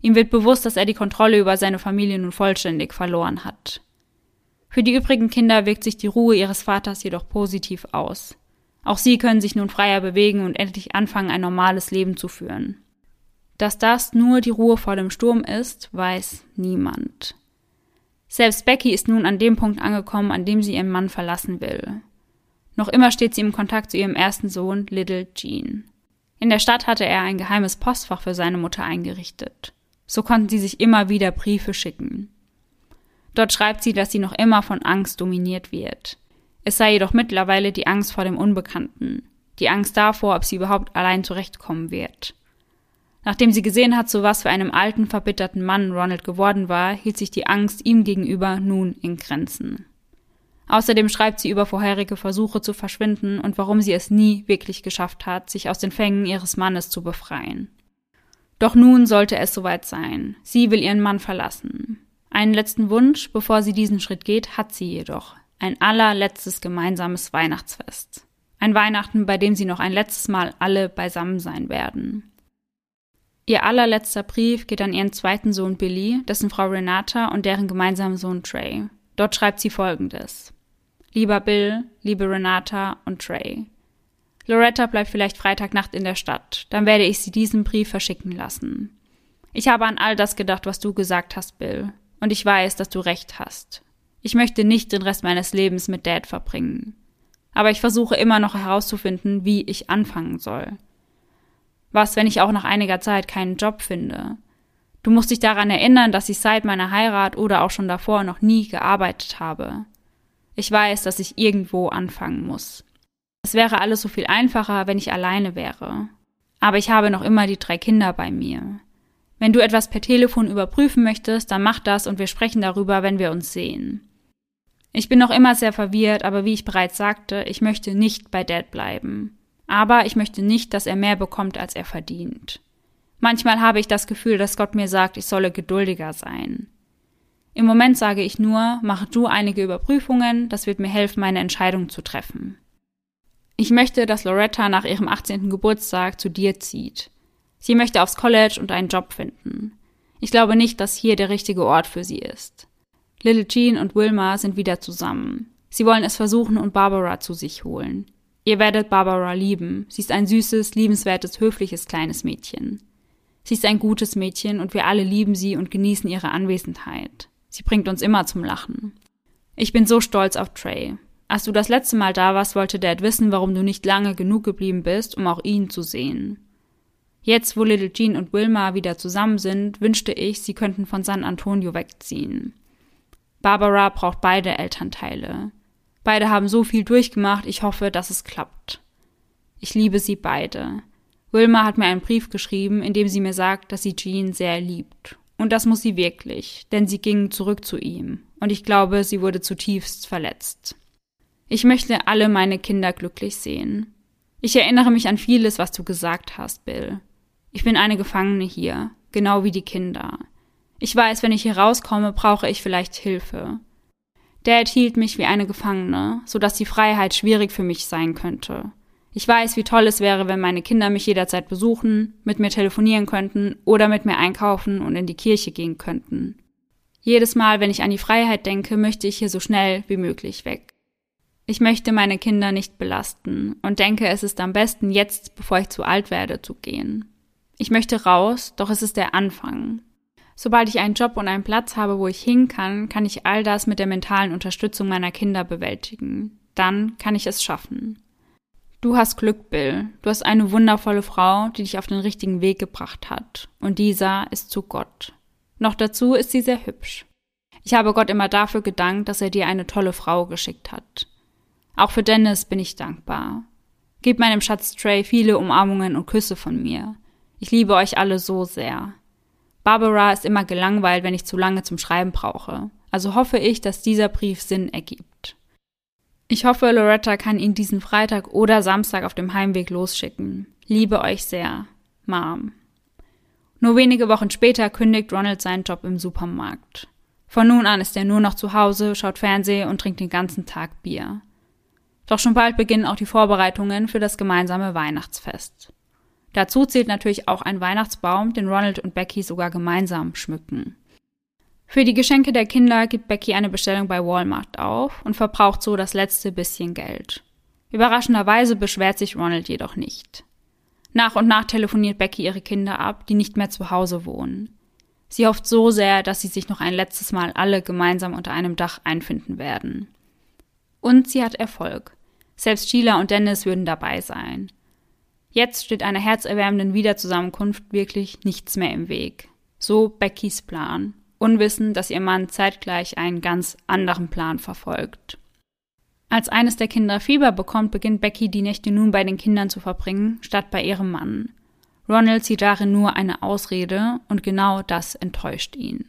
Ihm wird bewusst, dass er die Kontrolle über seine Familie nun vollständig verloren hat. Für die übrigen Kinder wirkt sich die Ruhe ihres Vaters jedoch positiv aus. Auch sie können sich nun freier bewegen und endlich anfangen, ein normales Leben zu führen. Dass das nur die Ruhe vor dem Sturm ist, weiß niemand. Selbst Becky ist nun an dem Punkt angekommen, an dem sie ihren Mann verlassen will. Noch immer steht sie im Kontakt zu ihrem ersten Sohn, Little Jean. In der Stadt hatte er ein geheimes Postfach für seine Mutter eingerichtet. So konnten sie sich immer wieder Briefe schicken. Dort schreibt sie, dass sie noch immer von Angst dominiert wird. Es sei jedoch mittlerweile die Angst vor dem Unbekannten, die Angst davor, ob sie überhaupt allein zurechtkommen wird. Nachdem sie gesehen hat, zu was für einem alten, verbitterten Mann Ronald geworden war, hielt sich die Angst ihm gegenüber nun in Grenzen. Außerdem schreibt sie über vorherige Versuche zu verschwinden und warum sie es nie wirklich geschafft hat, sich aus den Fängen ihres Mannes zu befreien. Doch nun sollte es soweit sein. Sie will ihren Mann verlassen. Einen letzten Wunsch, bevor sie diesen Schritt geht, hat sie jedoch. Ein allerletztes gemeinsames Weihnachtsfest. Ein Weihnachten, bei dem sie noch ein letztes Mal alle beisammen sein werden. Ihr allerletzter Brief geht an ihren zweiten Sohn Billy, dessen Frau Renata und deren gemeinsamen Sohn Trey. Dort schreibt sie folgendes. Lieber Bill, liebe Renata und Trey. Loretta bleibt vielleicht Freitagnacht in der Stadt. Dann werde ich sie diesen Brief verschicken lassen. Ich habe an all das gedacht, was du gesagt hast, Bill. Und ich weiß, dass du recht hast. Ich möchte nicht den Rest meines Lebens mit Dad verbringen. Aber ich versuche immer noch herauszufinden, wie ich anfangen soll. Was, wenn ich auch nach einiger Zeit keinen Job finde? Du musst dich daran erinnern, dass ich seit meiner Heirat oder auch schon davor noch nie gearbeitet habe. Ich weiß, dass ich irgendwo anfangen muss. Es wäre alles so viel einfacher, wenn ich alleine wäre. Aber ich habe noch immer die drei Kinder bei mir. Wenn du etwas per Telefon überprüfen möchtest, dann mach das und wir sprechen darüber, wenn wir uns sehen. Ich bin noch immer sehr verwirrt, aber wie ich bereits sagte, ich möchte nicht bei Dad bleiben. Aber ich möchte nicht, dass er mehr bekommt, als er verdient. Manchmal habe ich das Gefühl, dass Gott mir sagt, ich solle geduldiger sein. Im Moment sage ich nur, mach du einige Überprüfungen, das wird mir helfen, meine Entscheidung zu treffen. Ich möchte, dass Loretta nach ihrem 18. Geburtstag zu dir zieht. Sie möchte aufs College und einen Job finden. Ich glaube nicht, dass hier der richtige Ort für sie ist. Little Jean und Wilma sind wieder zusammen. Sie wollen es versuchen und Barbara zu sich holen. Ihr werdet Barbara lieben. Sie ist ein süßes, liebenswertes, höfliches kleines Mädchen. Sie ist ein gutes Mädchen und wir alle lieben sie und genießen ihre Anwesenheit. Sie bringt uns immer zum Lachen. Ich bin so stolz auf Trey. Als du das letzte Mal da warst, wollte Dad wissen, warum du nicht lange genug geblieben bist, um auch ihn zu sehen. Jetzt, wo Little Jean und Wilma wieder zusammen sind, wünschte ich, sie könnten von San Antonio wegziehen. Barbara braucht beide Elternteile. Beide haben so viel durchgemacht, ich hoffe, dass es klappt. Ich liebe sie beide. Wilma hat mir einen Brief geschrieben, in dem sie mir sagt, dass sie Jean sehr liebt. Und das muss sie wirklich, denn sie ging zurück zu ihm. Und ich glaube, sie wurde zutiefst verletzt. Ich möchte alle meine Kinder glücklich sehen. Ich erinnere mich an vieles, was du gesagt hast, Bill. Ich bin eine Gefangene hier, genau wie die Kinder. Ich weiß, wenn ich hier rauskomme, brauche ich vielleicht Hilfe. Dad hielt mich wie eine Gefangene, so dass die Freiheit schwierig für mich sein könnte. Ich weiß, wie toll es wäre, wenn meine Kinder mich jederzeit besuchen, mit mir telefonieren könnten oder mit mir einkaufen und in die Kirche gehen könnten. Jedes Mal, wenn ich an die Freiheit denke, möchte ich hier so schnell wie möglich weg. Ich möchte meine Kinder nicht belasten und denke, es ist am besten jetzt, bevor ich zu alt werde, zu gehen. Ich möchte raus, doch es ist der Anfang. Sobald ich einen Job und einen Platz habe, wo ich hin kann, kann ich all das mit der mentalen Unterstützung meiner Kinder bewältigen. Dann kann ich es schaffen. Du hast Glück, Bill. Du hast eine wundervolle Frau, die dich auf den richtigen Weg gebracht hat. Und dieser ist zu Gott. Noch dazu ist sie sehr hübsch. Ich habe Gott immer dafür gedankt, dass er dir eine tolle Frau geschickt hat. Auch für Dennis bin ich dankbar. Gib meinem Schatz Trey viele Umarmungen und Küsse von mir. Ich liebe euch alle so sehr. Barbara ist immer gelangweilt, wenn ich zu lange zum Schreiben brauche. Also hoffe ich, dass dieser Brief Sinn ergibt. Ich hoffe, Loretta kann ihn diesen Freitag oder Samstag auf dem Heimweg losschicken. Liebe euch sehr. Mom. Nur wenige Wochen später kündigt Ronald seinen Job im Supermarkt. Von nun an ist er nur noch zu Hause, schaut Fernsehen und trinkt den ganzen Tag Bier. Doch schon bald beginnen auch die Vorbereitungen für das gemeinsame Weihnachtsfest. Dazu zählt natürlich auch ein Weihnachtsbaum, den Ronald und Becky sogar gemeinsam schmücken. Für die Geschenke der Kinder gibt Becky eine Bestellung bei Walmart auf und verbraucht so das letzte bisschen Geld. Überraschenderweise beschwert sich Ronald jedoch nicht. Nach und nach telefoniert Becky ihre Kinder ab, die nicht mehr zu Hause wohnen. Sie hofft so sehr, dass sie sich noch ein letztes Mal alle gemeinsam unter einem Dach einfinden werden. Und sie hat Erfolg. Selbst Sheila und Dennis würden dabei sein. Jetzt steht einer herzerwärmenden Wiederzusammenkunft wirklich nichts mehr im Weg. So Beckys Plan, unwissend, dass ihr Mann zeitgleich einen ganz anderen Plan verfolgt. Als eines der Kinder Fieber bekommt, beginnt Becky die Nächte nun bei den Kindern zu verbringen, statt bei ihrem Mann. Ronald sieht darin nur eine Ausrede und genau das enttäuscht ihn.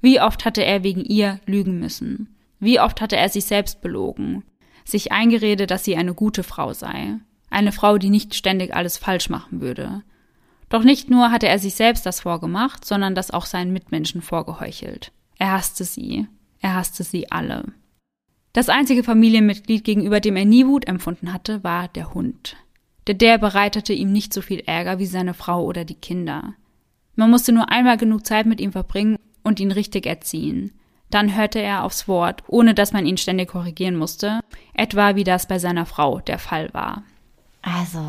Wie oft hatte er wegen ihr lügen müssen? Wie oft hatte er sich selbst belogen? Sich eingeredet, dass sie eine gute Frau sei. Eine Frau, die nicht ständig alles falsch machen würde. Doch nicht nur hatte er sich selbst das vorgemacht, sondern das auch seinen Mitmenschen vorgeheuchelt. Er hasste sie. Er hasste sie alle. Das einzige Familienmitglied, gegenüber dem er nie Wut empfunden hatte, war der Hund. Der der bereitete ihm nicht so viel Ärger wie seine Frau oder die Kinder. Man musste nur einmal genug Zeit mit ihm verbringen und ihn richtig erziehen. Dann hörte er aufs Wort, ohne dass man ihn ständig korrigieren musste, etwa wie das bei seiner Frau der Fall war. Also.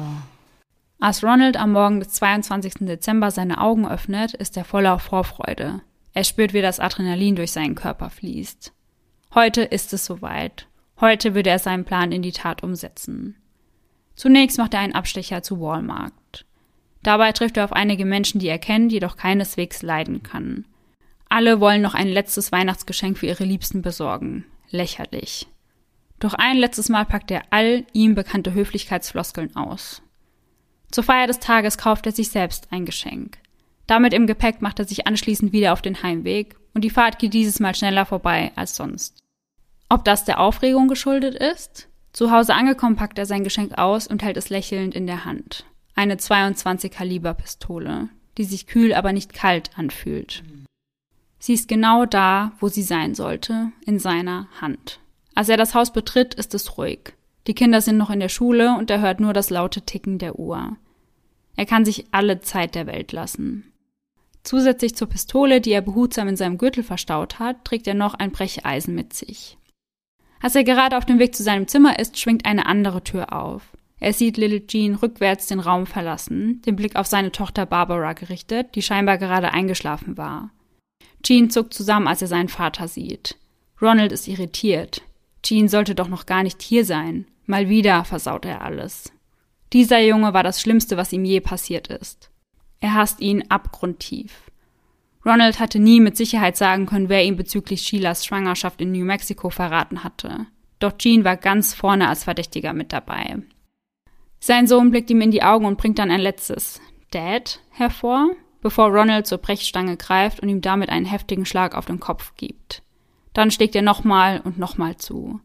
Als Ronald am Morgen des 22. Dezember seine Augen öffnet, ist er voller Vorfreude. Er spürt, wie das Adrenalin durch seinen Körper fließt. Heute ist es soweit. Heute würde er seinen Plan in die Tat umsetzen. Zunächst macht er einen Abstecher zu Walmart. Dabei trifft er auf einige Menschen, die er kennt, jedoch keineswegs leiden kann. Alle wollen noch ein letztes Weihnachtsgeschenk für ihre Liebsten besorgen. Lächerlich. Doch ein letztes Mal packt er all ihm bekannte Höflichkeitsfloskeln aus. Zur Feier des Tages kauft er sich selbst ein Geschenk. Damit im Gepäck macht er sich anschließend wieder auf den Heimweg und die Fahrt geht dieses Mal schneller vorbei als sonst. Ob das der Aufregung geschuldet ist? Zu Hause angekommen packt er sein Geschenk aus und hält es lächelnd in der Hand. Eine 22 Kaliber Pistole, die sich kühl, aber nicht kalt anfühlt. Sie ist genau da, wo sie sein sollte, in seiner Hand. Als er das Haus betritt, ist es ruhig. Die Kinder sind noch in der Schule und er hört nur das laute Ticken der Uhr. Er kann sich alle Zeit der Welt lassen. Zusätzlich zur Pistole, die er behutsam in seinem Gürtel verstaut hat, trägt er noch ein Brecheisen mit sich. Als er gerade auf dem Weg zu seinem Zimmer ist, schwingt eine andere Tür auf. Er sieht Little Jean rückwärts den Raum verlassen, den Blick auf seine Tochter Barbara gerichtet, die scheinbar gerade eingeschlafen war. Jean zuckt zusammen, als er seinen Vater sieht. Ronald ist irritiert. Jean sollte doch noch gar nicht hier sein. Mal wieder versaut er alles. Dieser Junge war das Schlimmste, was ihm je passiert ist. Er hasst ihn abgrundtief. Ronald hatte nie mit Sicherheit sagen können, wer ihm bezüglich Sheilas Schwangerschaft in New Mexico verraten hatte. Doch Jean war ganz vorne als Verdächtiger mit dabei. Sein Sohn blickt ihm in die Augen und bringt dann ein letztes Dad hervor, bevor Ronald zur Brechstange greift und ihm damit einen heftigen Schlag auf den Kopf gibt. Dann schlägt er nochmal und nochmal zu.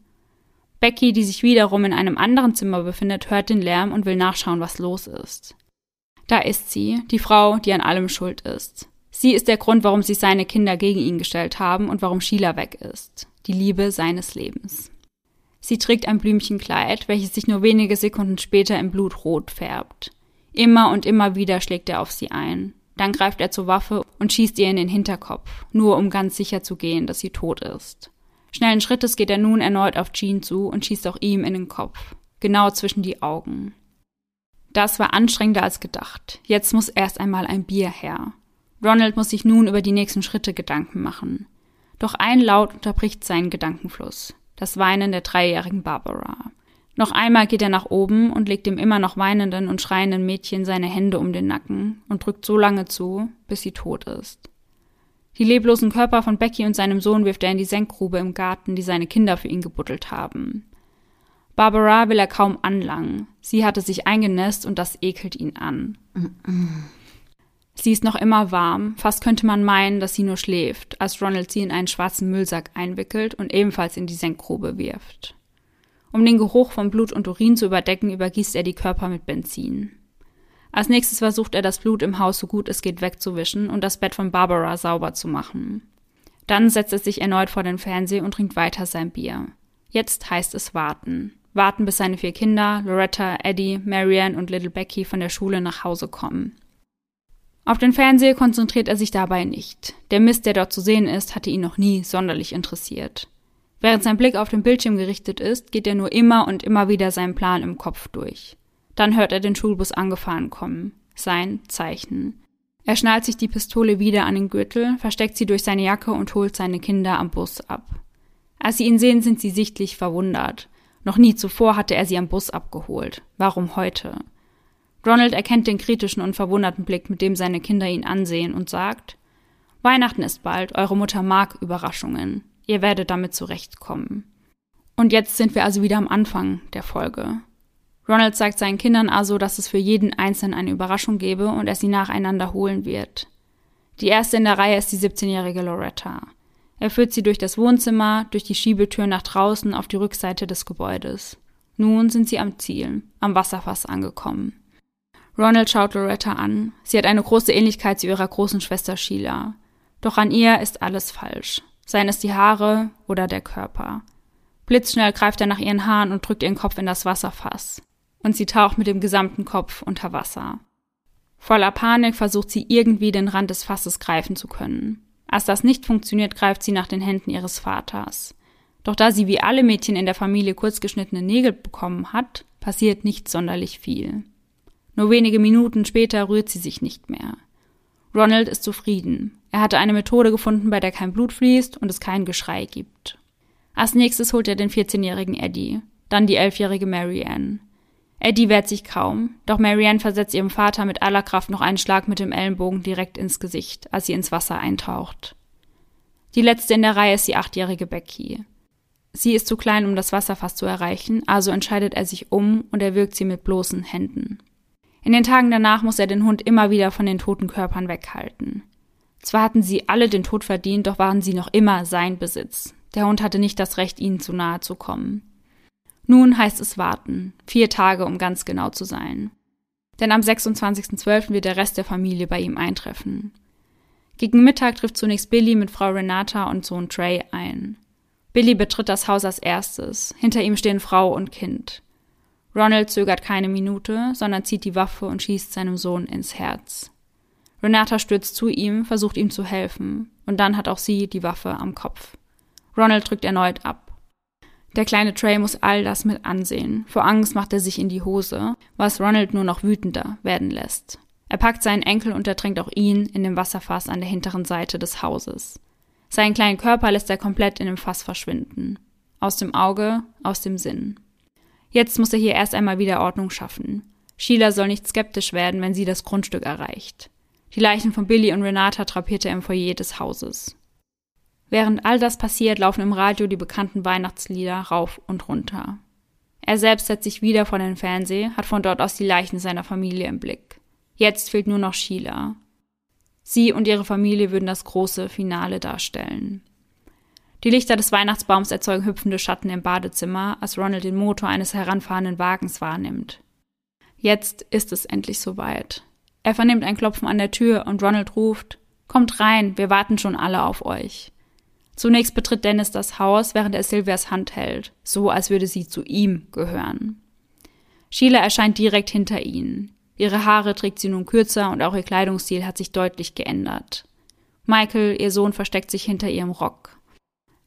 Becky, die sich wiederum in einem anderen Zimmer befindet, hört den Lärm und will nachschauen, was los ist. Da ist sie, die Frau, die an allem schuld ist. Sie ist der Grund, warum sich seine Kinder gegen ihn gestellt haben und warum Sheila weg ist. Die Liebe seines Lebens. Sie trägt ein Blümchenkleid, welches sich nur wenige Sekunden später im Blut rot färbt. Immer und immer wieder schlägt er auf sie ein. Dann greift er zur Waffe und schießt ihr in den Hinterkopf, nur um ganz sicher zu gehen, dass sie tot ist. Schnellen Schrittes geht er nun erneut auf Jean zu und schießt auch ihm in den Kopf, genau zwischen die Augen. Das war anstrengender als gedacht. Jetzt muss erst einmal ein Bier her. Ronald muss sich nun über die nächsten Schritte Gedanken machen. Doch ein Laut unterbricht seinen Gedankenfluss das Weinen der dreijährigen Barbara. Noch einmal geht er nach oben und legt dem immer noch weinenden und schreienden Mädchen seine Hände um den Nacken und drückt so lange zu, bis sie tot ist. Die leblosen Körper von Becky und seinem Sohn wirft er in die Senkgrube im Garten, die seine Kinder für ihn gebuddelt haben. Barbara will er kaum anlangen. Sie hatte sich eingenässt und das ekelt ihn an. Sie ist noch immer warm, fast könnte man meinen, dass sie nur schläft, als Ronald sie in einen schwarzen Müllsack einwickelt und ebenfalls in die Senkgrube wirft. Um den Geruch von Blut und Urin zu überdecken, übergießt er die Körper mit Benzin. Als nächstes versucht er das Blut im Haus so gut es geht wegzuwischen und das Bett von Barbara sauber zu machen. Dann setzt er sich erneut vor den Fernseher und trinkt weiter sein Bier. Jetzt heißt es warten. Warten, bis seine vier Kinder, Loretta, Eddie, Marianne und Little Becky von der Schule nach Hause kommen. Auf den Fernseher konzentriert er sich dabei nicht. Der Mist, der dort zu sehen ist, hatte ihn noch nie sonderlich interessiert. Während sein Blick auf den Bildschirm gerichtet ist, geht er nur immer und immer wieder seinen Plan im Kopf durch. Dann hört er den Schulbus angefahren kommen. Sein Zeichen. Er schnallt sich die Pistole wieder an den Gürtel, versteckt sie durch seine Jacke und holt seine Kinder am Bus ab. Als sie ihn sehen, sind sie sichtlich verwundert. Noch nie zuvor hatte er sie am Bus abgeholt. Warum heute? Ronald erkennt den kritischen und verwunderten Blick, mit dem seine Kinder ihn ansehen und sagt, Weihnachten ist bald, eure Mutter mag Überraschungen. Ihr werdet damit zurechtkommen. Und jetzt sind wir also wieder am Anfang der Folge. Ronald sagt seinen Kindern also, dass es für jeden Einzelnen eine Überraschung gebe und er sie nacheinander holen wird. Die erste in der Reihe ist die 17-jährige Loretta. Er führt sie durch das Wohnzimmer, durch die Schiebetür nach draußen auf die Rückseite des Gebäudes. Nun sind sie am Ziel, am Wasserfass angekommen. Ronald schaut Loretta an. Sie hat eine große Ähnlichkeit zu ihrer großen Schwester Sheila. Doch an ihr ist alles falsch. Seien es die Haare oder der Körper. Blitzschnell greift er nach ihren Haaren und drückt ihren Kopf in das Wasserfass. Und sie taucht mit dem gesamten Kopf unter Wasser. Voller Panik versucht sie irgendwie den Rand des Fasses greifen zu können. Als das nicht funktioniert, greift sie nach den Händen ihres Vaters. Doch da sie wie alle Mädchen in der Familie kurzgeschnittene Nägel bekommen hat, passiert nicht sonderlich viel. Nur wenige Minuten später rührt sie sich nicht mehr. Ronald ist zufrieden. Er hatte eine Methode gefunden, bei der kein Blut fließt und es kein Geschrei gibt. Als nächstes holt er den 14-jährigen Eddie, dann die 11-jährige Marianne. Eddie wehrt sich kaum, doch Marianne versetzt ihrem Vater mit aller Kraft noch einen Schlag mit dem Ellenbogen direkt ins Gesicht, als sie ins Wasser eintaucht. Die letzte in der Reihe ist die achtjährige Becky. Sie ist zu klein, um das Wasserfass zu erreichen, also entscheidet er sich um und erwürgt sie mit bloßen Händen. In den Tagen danach muss er den Hund immer wieder von den toten Körpern weghalten. Zwar hatten sie alle den Tod verdient, doch waren sie noch immer sein Besitz. Der Hund hatte nicht das Recht, ihnen zu nahe zu kommen. Nun heißt es warten. Vier Tage, um ganz genau zu sein. Denn am 26.12. wird der Rest der Familie bei ihm eintreffen. Gegen Mittag trifft zunächst Billy mit Frau Renata und Sohn Trey ein. Billy betritt das Haus als erstes. Hinter ihm stehen Frau und Kind. Ronald zögert keine Minute, sondern zieht die Waffe und schießt seinem Sohn ins Herz. Renata stürzt zu ihm, versucht ihm zu helfen, und dann hat auch sie die Waffe am Kopf. Ronald drückt erneut ab. Der kleine Trey muss all das mit ansehen. Vor Angst macht er sich in die Hose, was Ronald nur noch wütender werden lässt. Er packt seinen Enkel und ertränkt auch ihn in dem Wasserfass an der hinteren Seite des Hauses. Seinen kleinen Körper lässt er komplett in dem Fass verschwinden. Aus dem Auge, aus dem Sinn. Jetzt muss er hier erst einmal wieder Ordnung schaffen. Sheila soll nicht skeptisch werden, wenn sie das Grundstück erreicht. Die Leichen von Billy und Renata drapiert er im Foyer des Hauses. Während all das passiert, laufen im Radio die bekannten Weihnachtslieder rauf und runter. Er selbst setzt sich wieder vor den Fernseher, hat von dort aus die Leichen seiner Familie im Blick. Jetzt fehlt nur noch Sheila. Sie und ihre Familie würden das große Finale darstellen. Die Lichter des Weihnachtsbaums erzeugen hüpfende Schatten im Badezimmer, als Ronald den Motor eines heranfahrenden Wagens wahrnimmt. Jetzt ist es endlich soweit. Er vernimmt ein Klopfen an der Tür und Ronald ruft Kommt rein, wir warten schon alle auf euch. Zunächst betritt Dennis das Haus, während er Sylvias Hand hält, so als würde sie zu ihm gehören. Sheila erscheint direkt hinter ihnen. Ihre Haare trägt sie nun kürzer und auch ihr Kleidungsstil hat sich deutlich geändert. Michael, ihr Sohn, versteckt sich hinter ihrem Rock.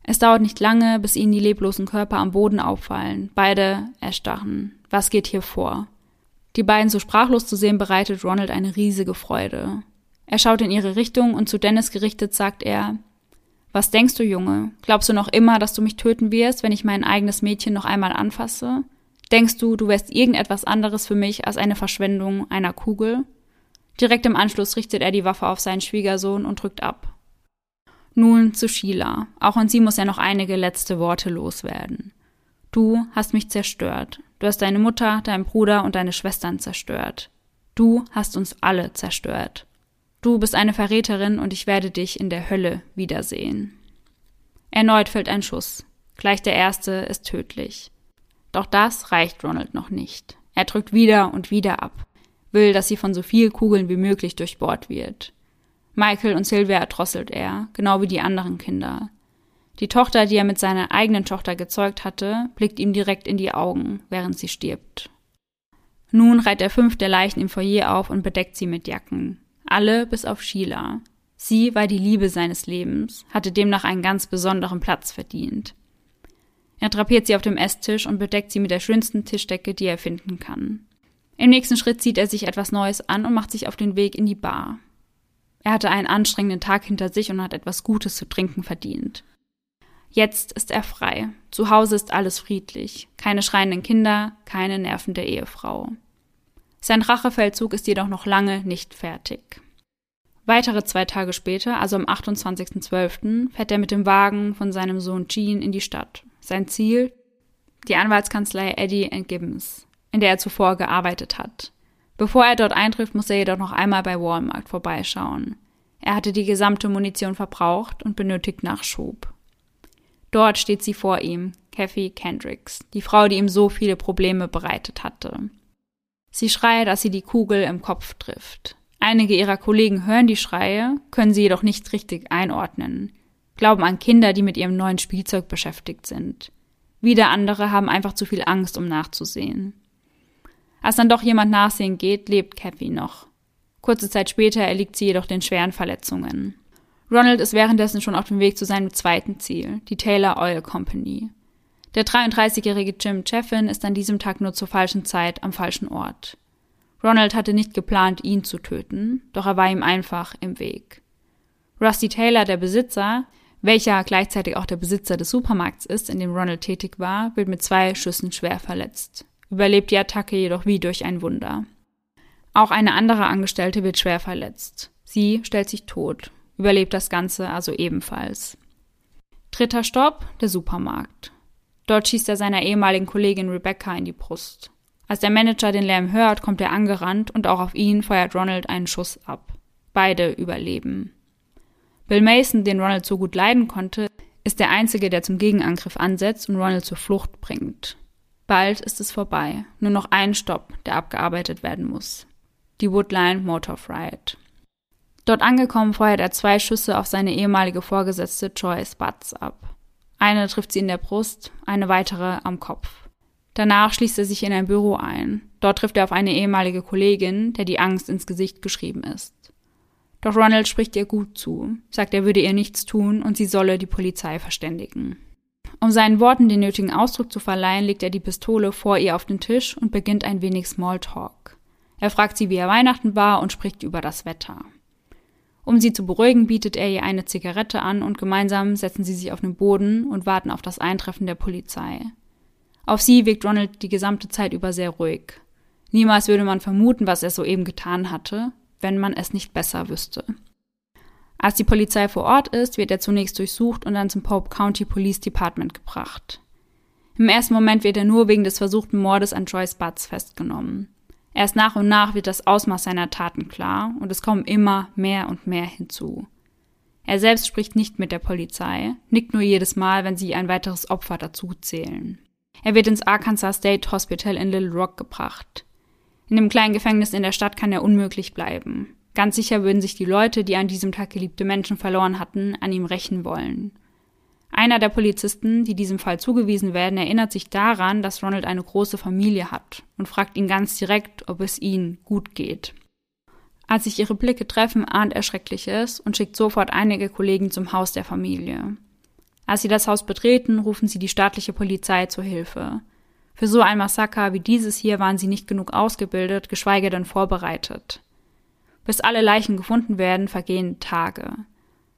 Es dauert nicht lange, bis ihnen die leblosen Körper am Boden auffallen. Beide erstarren. Was geht hier vor? Die beiden so sprachlos zu sehen, bereitet Ronald eine riesige Freude. Er schaut in ihre Richtung und zu Dennis gerichtet sagt er, was denkst du, Junge? Glaubst du noch immer, dass du mich töten wirst, wenn ich mein eigenes Mädchen noch einmal anfasse? Denkst du, du wärst irgendetwas anderes für mich als eine Verschwendung einer Kugel? Direkt im Anschluss richtet er die Waffe auf seinen Schwiegersohn und drückt ab. Nun zu Sheila. Auch an sie muss er noch einige letzte Worte loswerden. Du hast mich zerstört. Du hast deine Mutter, deinen Bruder und deine Schwestern zerstört. Du hast uns alle zerstört. Du bist eine Verräterin und ich werde dich in der Hölle wiedersehen. Erneut fällt ein Schuss. Gleich der erste ist tödlich. Doch das reicht Ronald noch nicht. Er drückt wieder und wieder ab, will, dass sie von so viel Kugeln wie möglich durchbohrt wird. Michael und Sylvia erdrosselt er, genau wie die anderen Kinder. Die Tochter, die er mit seiner eigenen Tochter gezeugt hatte, blickt ihm direkt in die Augen, während sie stirbt. Nun reiht er fünf der Leichen im Foyer auf und bedeckt sie mit Jacken. Alle bis auf Sheila. Sie war die Liebe seines Lebens, hatte demnach einen ganz besonderen Platz verdient. Er drapiert sie auf dem Esstisch und bedeckt sie mit der schönsten Tischdecke, die er finden kann. Im nächsten Schritt zieht er sich etwas Neues an und macht sich auf den Weg in die Bar. Er hatte einen anstrengenden Tag hinter sich und hat etwas Gutes zu trinken verdient. Jetzt ist er frei. Zu Hause ist alles friedlich. Keine schreienden Kinder, keine nervende Ehefrau. Sein Rachefeldzug ist jedoch noch lange nicht fertig. Weitere zwei Tage später, also am 28.12., fährt er mit dem Wagen von seinem Sohn Gene in die Stadt. Sein Ziel? Die Anwaltskanzlei Eddie Gibbons, in der er zuvor gearbeitet hat. Bevor er dort eintrifft, muss er jedoch noch einmal bei Walmart vorbeischauen. Er hatte die gesamte Munition verbraucht und benötigt Nachschub. Dort steht sie vor ihm, Kathy Kendricks, die Frau, die ihm so viele Probleme bereitet hatte. Sie schreit, dass sie die Kugel im Kopf trifft. Einige ihrer Kollegen hören die Schreie, können sie jedoch nicht richtig einordnen, glauben an Kinder, die mit ihrem neuen Spielzeug beschäftigt sind. Wieder andere haben einfach zu viel Angst, um nachzusehen. Als dann doch jemand nachsehen geht, lebt Kathy noch. Kurze Zeit später erliegt sie jedoch den schweren Verletzungen. Ronald ist währenddessen schon auf dem Weg zu seinem zweiten Ziel, die Taylor Oil Company. Der 33-jährige Jim Cheffin ist an diesem Tag nur zur falschen Zeit am falschen Ort. Ronald hatte nicht geplant, ihn zu töten, doch er war ihm einfach im Weg. Rusty Taylor, der Besitzer, welcher gleichzeitig auch der Besitzer des Supermarkts ist, in dem Ronald tätig war, wird mit zwei Schüssen schwer verletzt, überlebt die Attacke jedoch wie durch ein Wunder. Auch eine andere Angestellte wird schwer verletzt. Sie stellt sich tot, überlebt das Ganze also ebenfalls. Dritter Stopp, der Supermarkt. Dort schießt er seiner ehemaligen Kollegin Rebecca in die Brust. Als der Manager den Lärm hört, kommt er angerannt und auch auf ihn feuert Ronald einen Schuss ab. Beide überleben. Bill Mason, den Ronald so gut leiden konnte, ist der Einzige, der zum Gegenangriff ansetzt und Ronald zur Flucht bringt. Bald ist es vorbei. Nur noch ein Stopp, der abgearbeitet werden muss. Die Woodline Motor Riot. Dort angekommen feuert er zwei Schüsse auf seine ehemalige Vorgesetzte Joyce Butts ab. Eine trifft sie in der Brust, eine weitere am Kopf. Danach schließt er sich in ein Büro ein. Dort trifft er auf eine ehemalige Kollegin, der die Angst ins Gesicht geschrieben ist. Doch Ronald spricht ihr gut zu, sagt, er würde ihr nichts tun und sie solle die Polizei verständigen. Um seinen Worten den nötigen Ausdruck zu verleihen, legt er die Pistole vor ihr auf den Tisch und beginnt ein wenig Smalltalk. Er fragt sie, wie er Weihnachten war und spricht über das Wetter. Um sie zu beruhigen, bietet er ihr eine Zigarette an und gemeinsam setzen sie sich auf den Boden und warten auf das Eintreffen der Polizei. Auf sie wirkt Ronald die gesamte Zeit über sehr ruhig. Niemals würde man vermuten, was er soeben getan hatte, wenn man es nicht besser wüsste. Als die Polizei vor Ort ist, wird er zunächst durchsucht und dann zum Pope County Police Department gebracht. Im ersten Moment wird er nur wegen des versuchten Mordes an Joyce Butts festgenommen. Erst nach und nach wird das Ausmaß seiner Taten klar und es kommen immer mehr und mehr hinzu. Er selbst spricht nicht mit der Polizei, nickt nur jedes Mal, wenn sie ein weiteres Opfer dazu zählen. Er wird ins Arkansas State Hospital in Little Rock gebracht. In dem kleinen Gefängnis in der Stadt kann er unmöglich bleiben. Ganz sicher würden sich die Leute, die an diesem Tag geliebte Menschen verloren hatten, an ihm rächen wollen. Einer der Polizisten, die diesem Fall zugewiesen werden, erinnert sich daran, dass Ronald eine große Familie hat und fragt ihn ganz direkt, ob es ihnen gut geht. Als sich ihre Blicke treffen, ahnt er Schreckliches und schickt sofort einige Kollegen zum Haus der Familie. Als sie das Haus betreten, rufen sie die staatliche Polizei zur Hilfe. Für so ein Massaker wie dieses hier waren sie nicht genug ausgebildet, geschweige denn vorbereitet. Bis alle Leichen gefunden werden, vergehen Tage.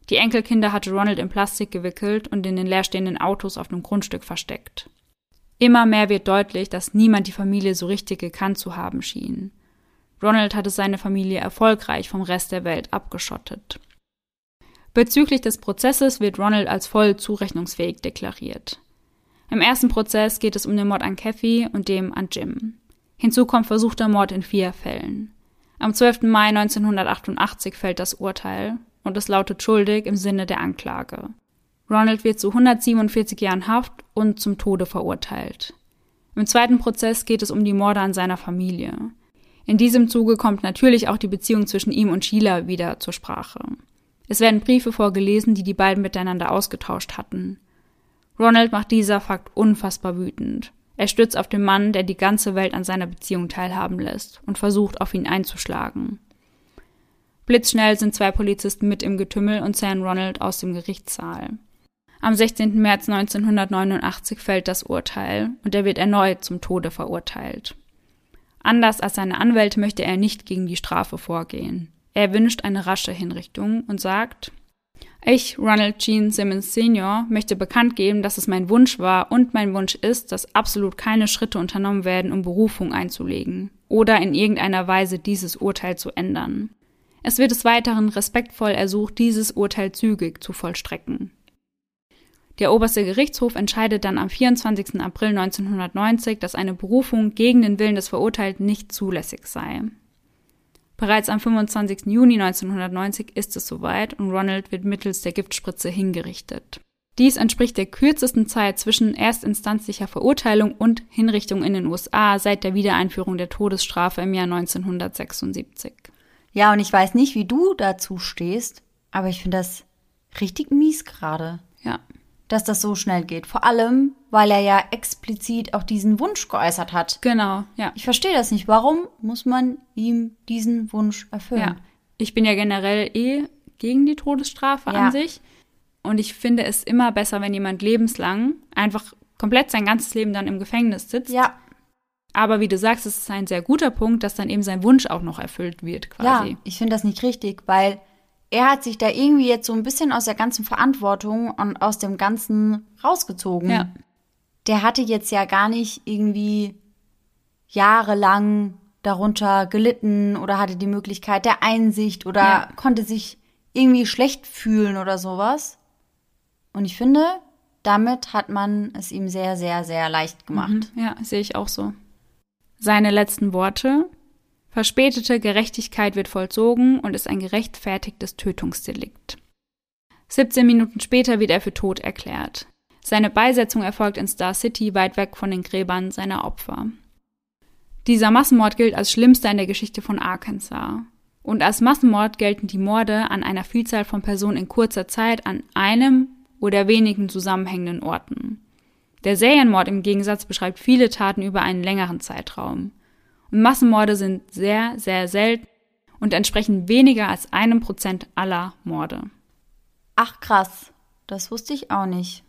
Die Enkelkinder hatte Ronald in Plastik gewickelt und in den leerstehenden Autos auf dem Grundstück versteckt. Immer mehr wird deutlich, dass niemand die Familie so richtig gekannt zu haben schien. Ronald hatte seine Familie erfolgreich vom Rest der Welt abgeschottet. Bezüglich des Prozesses wird Ronald als voll zurechnungsfähig deklariert. Im ersten Prozess geht es um den Mord an Kathy und dem an Jim. Hinzu kommt versuchter Mord in vier Fällen. Am 12. Mai 1988 fällt das Urteil und es lautet schuldig im Sinne der Anklage. Ronald wird zu 147 Jahren Haft und zum Tode verurteilt. Im zweiten Prozess geht es um die Morde an seiner Familie. In diesem Zuge kommt natürlich auch die Beziehung zwischen ihm und Sheila wieder zur Sprache. Es werden Briefe vorgelesen, die die beiden miteinander ausgetauscht hatten. Ronald macht dieser Fakt unfassbar wütend. Er stürzt auf den Mann, der die ganze Welt an seiner Beziehung teilhaben lässt und versucht, auf ihn einzuschlagen. Blitzschnell sind zwei Polizisten mit im Getümmel und zerren Ronald aus dem Gerichtssaal. Am 16. März 1989 fällt das Urteil und er wird erneut zum Tode verurteilt. Anders als seine Anwälte möchte er nicht gegen die Strafe vorgehen. Er wünscht eine rasche Hinrichtung und sagt, ich, Ronald Gene Simmons Sr., möchte bekannt geben, dass es mein Wunsch war und mein Wunsch ist, dass absolut keine Schritte unternommen werden, um Berufung einzulegen oder in irgendeiner Weise dieses Urteil zu ändern. Es wird des Weiteren respektvoll ersucht, dieses Urteil zügig zu vollstrecken. Der oberste Gerichtshof entscheidet dann am 24. April 1990, dass eine Berufung gegen den Willen des Verurteilten nicht zulässig sei. Bereits am 25. Juni 1990 ist es soweit und Ronald wird mittels der Giftspritze hingerichtet. Dies entspricht der kürzesten Zeit zwischen erstinstanzlicher Verurteilung und Hinrichtung in den USA seit der Wiedereinführung der Todesstrafe im Jahr 1976. Ja, und ich weiß nicht, wie du dazu stehst, aber ich finde das richtig mies gerade. Ja dass das so schnell geht. Vor allem, weil er ja explizit auch diesen Wunsch geäußert hat. Genau, ja. Ich verstehe das nicht. Warum muss man ihm diesen Wunsch erfüllen? Ja. Ich bin ja generell eh gegen die Todesstrafe ja. an sich. Und ich finde es immer besser, wenn jemand lebenslang einfach komplett sein ganzes Leben dann im Gefängnis sitzt. Ja. Aber wie du sagst, es ist ein sehr guter Punkt, dass dann eben sein Wunsch auch noch erfüllt wird, quasi. Ja, ich finde das nicht richtig, weil er hat sich da irgendwie jetzt so ein bisschen aus der ganzen Verantwortung und aus dem Ganzen rausgezogen. Ja. Der hatte jetzt ja gar nicht irgendwie jahrelang darunter gelitten oder hatte die Möglichkeit der Einsicht oder ja. konnte sich irgendwie schlecht fühlen oder sowas. Und ich finde, damit hat man es ihm sehr, sehr, sehr leicht gemacht. Mhm. Ja, sehe ich auch so. Seine letzten Worte Verspätete Gerechtigkeit wird vollzogen und ist ein gerechtfertigtes Tötungsdelikt. 17 Minuten später wird er für tot erklärt. Seine Beisetzung erfolgt in Star City weit weg von den Gräbern seiner Opfer. Dieser Massenmord gilt als schlimmster in der Geschichte von Arkansas. Und als Massenmord gelten die Morde an einer Vielzahl von Personen in kurzer Zeit an einem oder wenigen zusammenhängenden Orten. Der Serienmord im Gegensatz beschreibt viele Taten über einen längeren Zeitraum. Und Massenmorde sind sehr, sehr selten und entsprechen weniger als einem Prozent aller Morde. Ach krass, das wusste ich auch nicht.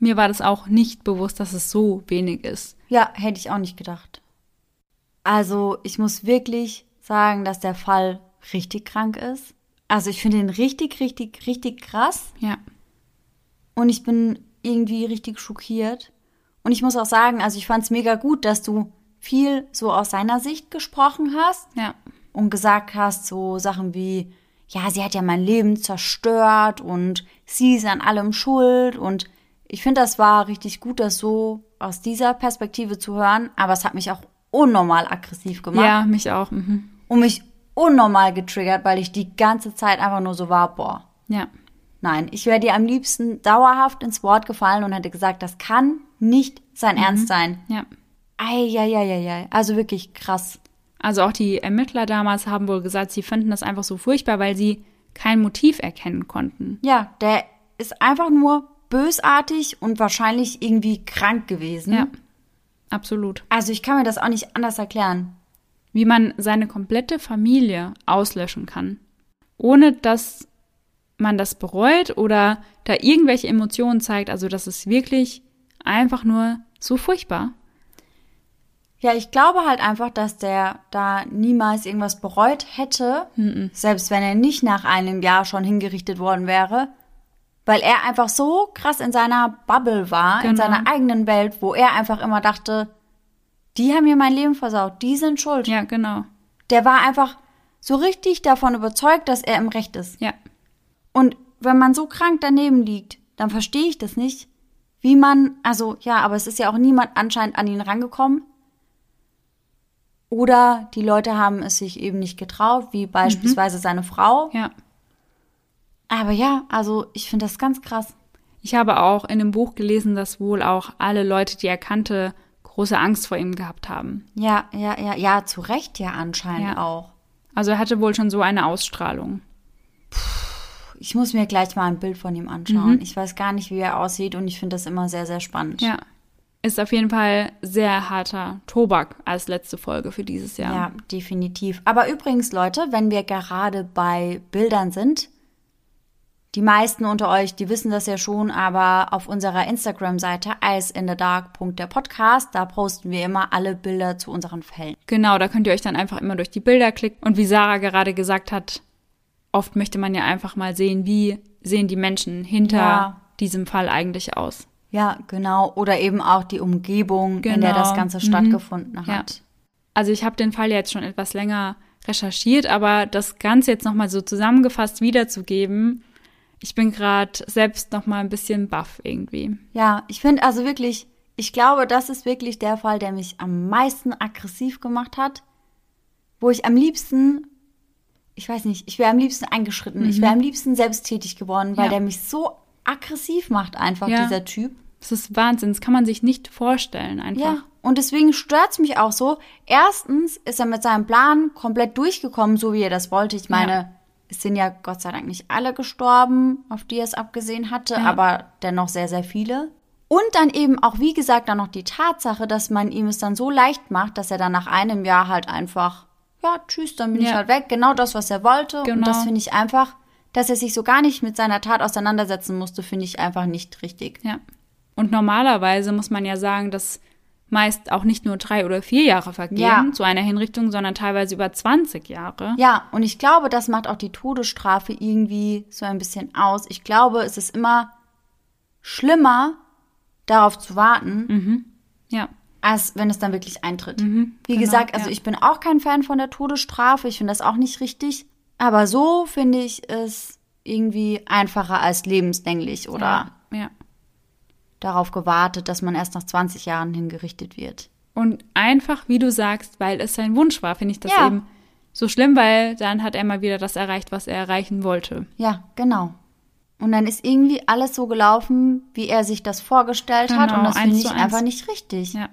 Mir war das auch nicht bewusst, dass es so wenig ist. Ja, hätte ich auch nicht gedacht. Also, ich muss wirklich sagen, dass der Fall richtig krank ist. Also, ich finde ihn richtig, richtig, richtig krass. Ja. Und ich bin irgendwie richtig schockiert. Und ich muss auch sagen, also ich fand es mega gut, dass du viel so aus seiner Sicht gesprochen hast. Ja. und gesagt hast, so Sachen wie, ja, sie hat ja mein Leben zerstört und sie ist an allem schuld und ich finde, das war richtig gut, das so aus dieser Perspektive zu hören, aber es hat mich auch unnormal aggressiv gemacht. Ja, mich auch. Mhm. Und mich unnormal getriggert, weil ich die ganze Zeit einfach nur so war, boah. Ja. Nein, ich wäre dir am liebsten dauerhaft ins Wort gefallen und hätte gesagt, das kann nicht sein Mhm. Ernst sein. Ja. Eieieiei. Also wirklich krass. Also auch die Ermittler damals haben wohl gesagt, sie fanden das einfach so furchtbar, weil sie kein Motiv erkennen konnten. Ja, der ist einfach nur bösartig und wahrscheinlich irgendwie krank gewesen. Ja. Absolut. Also ich kann mir das auch nicht anders erklären. Wie man seine komplette Familie auslöschen kann, ohne dass man das bereut oder da irgendwelche Emotionen zeigt. Also das ist wirklich einfach nur so furchtbar. Ja, ich glaube halt einfach, dass der da niemals irgendwas bereut hätte, selbst wenn er nicht nach einem Jahr schon hingerichtet worden wäre, weil er einfach so krass in seiner Bubble war, in Genau. seiner eigenen Welt, wo er einfach immer dachte, die haben mir mein Leben versaut, die sind schuld. Ja, genau. Der war einfach so richtig davon überzeugt, dass er im Recht ist. Ja. Und wenn man so krank daneben liegt, dann verstehe ich das nicht, wie man, also ja, aber es ist ja auch niemand anscheinend an ihn rangekommen. Oder die Leute haben es sich eben nicht getraut, wie beispielsweise seine Frau. Ja. Aber ja, also ich finde das ganz krass. Ich habe auch in dem Buch gelesen, dass wohl auch alle Leute, die er kannte, große Angst vor ihm gehabt haben. Ja, ja, ja, ja, zu Recht ja anscheinend Ja. auch. Also er hatte wohl schon so eine Ausstrahlung. Ich muss mir gleich mal ein Bild von ihm anschauen. Ich weiß gar nicht, wie er aussieht und ich finde das immer sehr, sehr spannend. Ja. Ist auf jeden Fall sehr harter Tobak als letzte Folge für dieses Jahr. Ja, definitiv. Aber übrigens, Leute, wenn wir gerade bei Bildern sind, die meisten unter euch, die wissen das ja schon, aber auf unserer Instagram-Seite der Podcast, da posten wir immer alle Bilder zu unseren Fällen. Genau, da könnt ihr euch dann einfach immer durch die Bilder klicken. Und wie Sarah gerade gesagt hat, oft möchte man ja einfach mal sehen, wie sehen die Menschen hinter Ja. diesem Fall eigentlich aus. Ja, genau. Oder eben auch die Umgebung, in der das Genau. Ganze Mhm. stattgefunden Ja. hat. Also ich habe den Fall jetzt schon etwas länger recherchiert, aber das Ganze jetzt nochmal so zusammengefasst wiederzugeben, ich bin gerade selbst nochmal ein bisschen baff irgendwie. Ja, ich finde also wirklich, ich glaube, das ist wirklich der Fall, der mich am meisten aggressiv gemacht hat, wo ich am liebsten, ich weiß nicht, ich wäre am liebsten eingeschritten, ich wäre am liebsten selbsttätig geworden, weil Mhm. Ja. der mich so aggressiv macht einfach, Ja. dieser Typ. Das ist Wahnsinn, das kann man sich nicht vorstellen einfach. Ja, und deswegen stört's mich auch so. Erstens ist er mit seinem Plan komplett durchgekommen, so wie er das wollte. Ich meine, Ja. es sind ja Gott sei Dank nicht alle gestorben, auf die er es abgesehen hatte, aber dennoch sehr, sehr viele. Und dann eben auch, wie gesagt, dann noch die Tatsache, dass man ihm es dann so leicht macht, dass er dann nach einem Jahr halt einfach, ja, tschüss, dann bin ich Ja. halt weg. Genau das, was er wollte. Und Genau. das finde ich einfach, dass er sich so gar nicht mit seiner Tat auseinandersetzen musste, finde ich einfach nicht richtig. Ja. Und normalerweise muss man ja sagen, dass meist auch nicht nur drei oder vier Jahre vergehen Ja. zu einer Hinrichtung, sondern teilweise über 20 Jahre. Ja, und ich glaube, das macht auch die Todesstrafe irgendwie so ein bisschen aus. Ich glaube, es ist immer schlimmer, darauf zu warten, Ja. Als wenn es dann wirklich eintritt. Wie Mhm. genau, gesagt, also ja. ich bin auch kein Fan von der Todesstrafe. Ich finde das auch nicht richtig. Aber so finde ich es irgendwie einfacher als lebenslänglich oder Ja. ja. darauf gewartet, dass man erst nach 20 Jahren hingerichtet wird. Und einfach, wie du sagst, weil es sein Wunsch war, finde ich das eben so schlimm, weil dann hat er mal wieder das erreicht, was er erreichen wollte. Ja, genau. Und dann ist irgendwie alles so gelaufen, wie er sich das vorgestellt hat. Genau, Und das eins finde ich eins. einfach nicht richtig. Ja.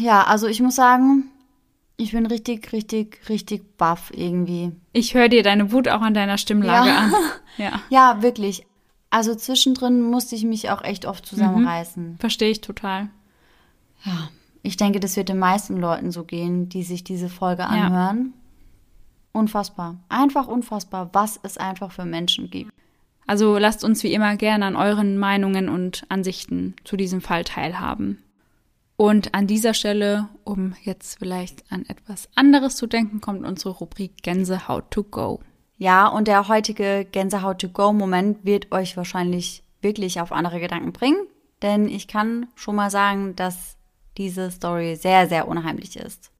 Ja, also ich muss sagen, ich bin richtig, richtig, richtig baff irgendwie. Ich höre dir deine Wut auch an deiner Stimmlage Ja. an. Ja. Ja, wirklich. Also zwischendrin musste ich mich auch echt oft zusammenreißen. Verstehe ich total. Ja, ich denke, das wird den meisten Leuten so gehen, die sich diese Folge anhören. Unfassbar. Einfach unfassbar, was es einfach für Menschen gibt. Also lasst uns wie immer gerne an euren Meinungen und Ansichten zu diesem Fall teilhaben. Und an dieser Stelle, um jetzt vielleicht an etwas anderes zu denken, kommt unsere Rubrik Gänsehaut to go. Ja, und der heutige Gänsehaut-to-go-Moment wird euch wahrscheinlich wirklich auf andere Gedanken bringen, denn ich kann schon mal sagen, dass diese Story sehr, sehr unheimlich ist.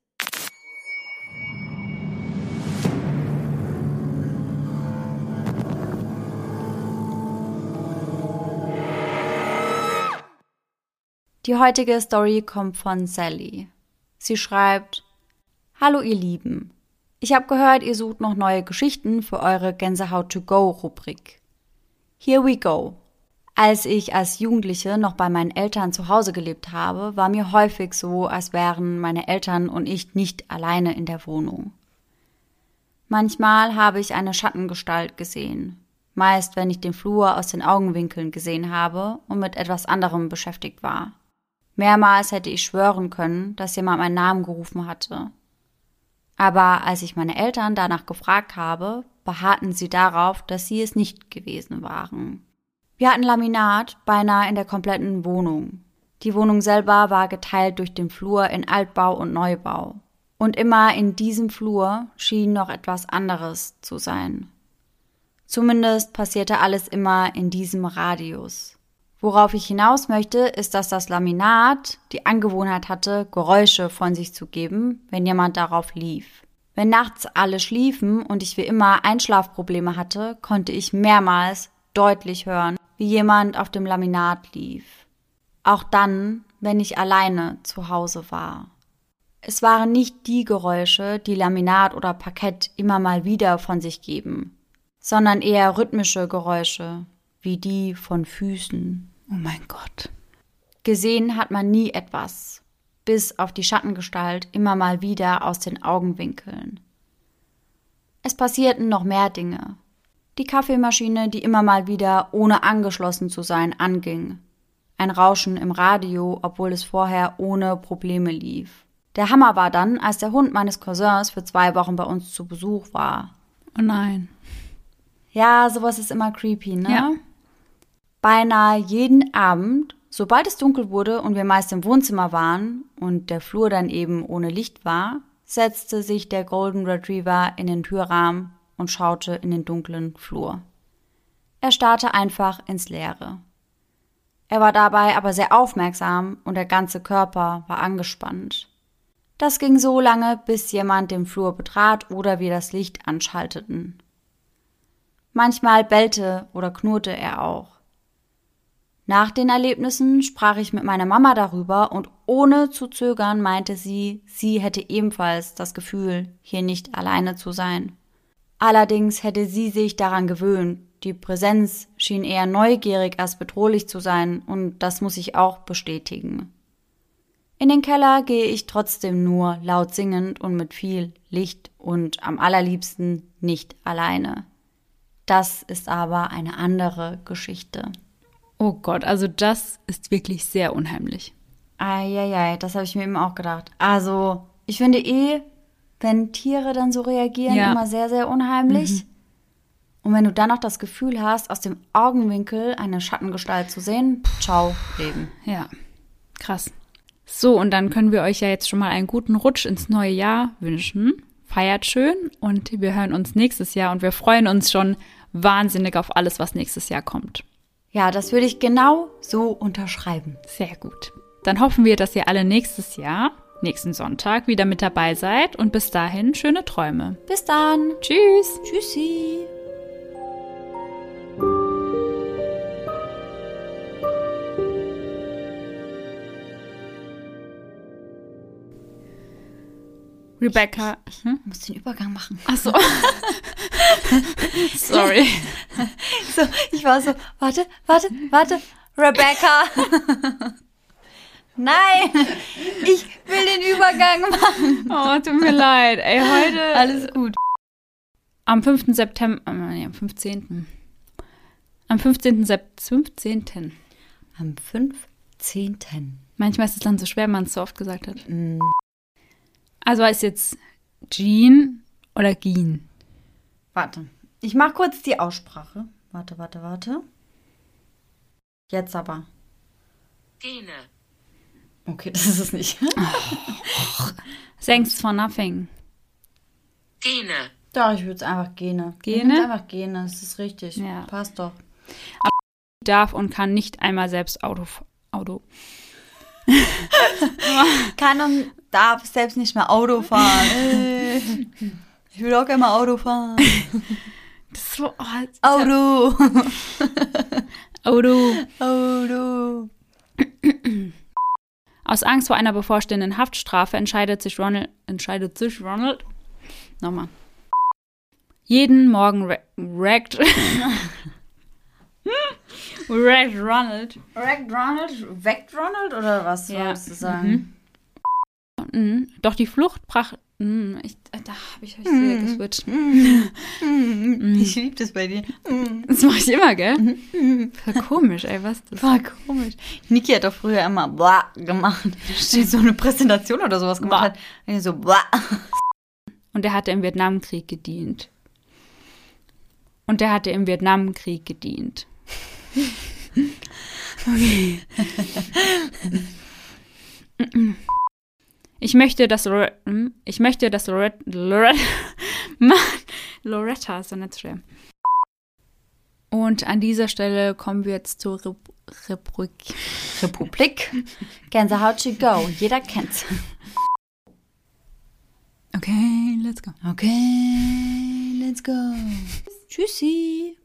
Die heutige Story kommt von Sally. Sie schreibt, Hallo ihr Lieben. Ich habe gehört, ihr sucht noch neue Geschichten für eure Gänsehaut to go Rubrik. Here we go. Als ich als Jugendliche noch bei meinen Eltern zu Hause gelebt habe, war mir häufig so, als wären meine Eltern und ich nicht alleine in der Wohnung. Manchmal habe ich eine Schattengestalt gesehen, meist wenn ich den Flur aus den Augenwinkeln gesehen habe und mit etwas anderem beschäftigt war. Mehrmals hätte ich schwören können, dass jemand meinen Namen gerufen hatte. Aber als ich meine Eltern danach gefragt habe, beharrten sie darauf, dass sie es nicht gewesen waren. Wir hatten Laminat beinahe in der kompletten Wohnung. Die Wohnung selber war geteilt durch den Flur in Altbau und Neubau. Und immer in diesem Flur schien noch etwas anderes zu sein. Zumindest passierte alles immer in diesem Radius. Worauf ich hinaus möchte, ist, dass das Laminat die Angewohnheit hatte, Geräusche von sich zu geben, wenn jemand darauf lief. Wenn nachts alle schliefen und ich wie immer Einschlafprobleme hatte, konnte ich mehrmals deutlich hören, wie jemand auf dem Laminat lief. Auch dann, wenn ich alleine zu Hause war. Es waren nicht die Geräusche, die Laminat oder Parkett immer mal wieder von sich geben, sondern eher rhythmische Geräusche, wie die von Füßen. Oh mein Gott. Gesehen hat man nie etwas, bis auf die Schattengestalt immer mal wieder aus den Augenwinkeln. Es passierten noch mehr Dinge. Die Kaffeemaschine, die immer mal wieder, ohne angeschlossen zu sein, anging. Ein Rauschen im Radio, obwohl es vorher ohne Probleme lief. Der Hammer war dann, als der Hund meines Cousins für zwei Wochen bei uns zu Besuch war. Oh nein. Ja, sowas ist immer creepy, ne? Ja. Beinahe jeden Abend, sobald es dunkel wurde und wir meist im Wohnzimmer waren und der Flur dann eben ohne Licht war, setzte sich der Golden Retriever in den Türrahmen und schaute in den dunklen Flur. Er starrte einfach ins Leere. Er war dabei aber sehr aufmerksam und der ganze Körper war angespannt. Das ging so lange, bis jemand den Flur betrat oder wir das Licht anschalteten. Manchmal bellte oder knurrte er auch. Nach den Erlebnissen sprach ich mit meiner Mama darüber und ohne zu zögern meinte sie, sie hätte ebenfalls das Gefühl, hier nicht alleine zu sein. Allerdings hätte sie sich daran gewöhnt, die Präsenz schien eher neugierig als bedrohlich zu sein, und das muss ich auch bestätigen. In den Keller gehe ich trotzdem nur laut singend und mit viel Licht und am allerliebsten nicht alleine. Das ist aber eine andere Geschichte. Oh Gott, also das ist wirklich sehr unheimlich. Eieiei, das habe ich mir eben auch gedacht. Also, ich finde eh, wenn Tiere dann so reagieren, Ja. immer sehr, sehr unheimlich. Und wenn du dann noch das Gefühl hast, aus dem Augenwinkel eine Schattengestalt zu sehen, ciao, Leben. Ja, krass. So, und dann können wir euch ja jetzt schon mal einen guten Rutsch ins neue Jahr wünschen. Feiert schön und wir hören uns nächstes Jahr und wir freuen uns schon wahnsinnig auf alles, was nächstes Jahr kommt. Ja, das würde ich genau so unterschreiben. Sehr gut. Dann hoffen wir, dass ihr alle nächstes Jahr, nächsten Sonntag, wieder mit dabei seid und bis dahin schöne Träume. Bis dann. Tschüss! Tschüssi. Rebecca. Hm? Ich muss den Übergang machen. Ach so. Sorry. So, ich war so, warte, warte, warte. Rebecca. Nein, ich will den Übergang machen. Oh, tut mir leid. Ey, heute. Alles gut. Am 5. September. äh, Nee, am 15. Am 15. Sep 15. Am 15. Manchmal ist es dann so schwer, wenn man es so oft gesagt hat. Also ist jetzt Jean oder Gien? Warte, ich mach kurz die Aussprache. Warte, warte, warte. Jetzt aber. Gene. Okay, das ist es nicht. Thanks for nothing. Gene. Doch, ich würde es einfach Gene. Gene? einfach Gene, das ist richtig. Ja. Passt doch. Darf und kann nicht einmal selbst Auto. Auto. Kann und darf selbst nicht mehr Auto fahren. Ich will auch gerne mal Auto fahren. Das so. Oh, das Auto. Auto. Auto. Aus Angst vor einer bevorstehenden Haftstrafe entscheidet sich Ronald, entscheidet sich Ronald, nochmal, jeden Morgen re- raggt, raggt Ronald, Wrecked Ronald? Weckt Ronald oder was Ja. wolltest du sagen? Mhm. doch die Flucht brach, Mhm, ich, da habe ich, hab ich sehr geswitcht. Ich liebe das bei dir. Das mache ich immer, gell? Voll komisch, ey, was das? War komisch. Niki hat doch früher immer blah gemacht. Wenn so eine Präsentation oder sowas gemacht Blah. hat. So. Und er hatte im Vietnamkrieg gedient. Und er hatte im Vietnamkrieg gedient. Ich möchte, dass Lore hm? ich möchte, dass Loretta, Loretta, Mann, Loretta ist doch nicht schwer. Und an dieser Stelle kommen wir jetzt zur Rep Republik. Republik. Gänsehaut to go. Jeder kennt's. Okay, let's go. Okay, let's go. Tschüssi.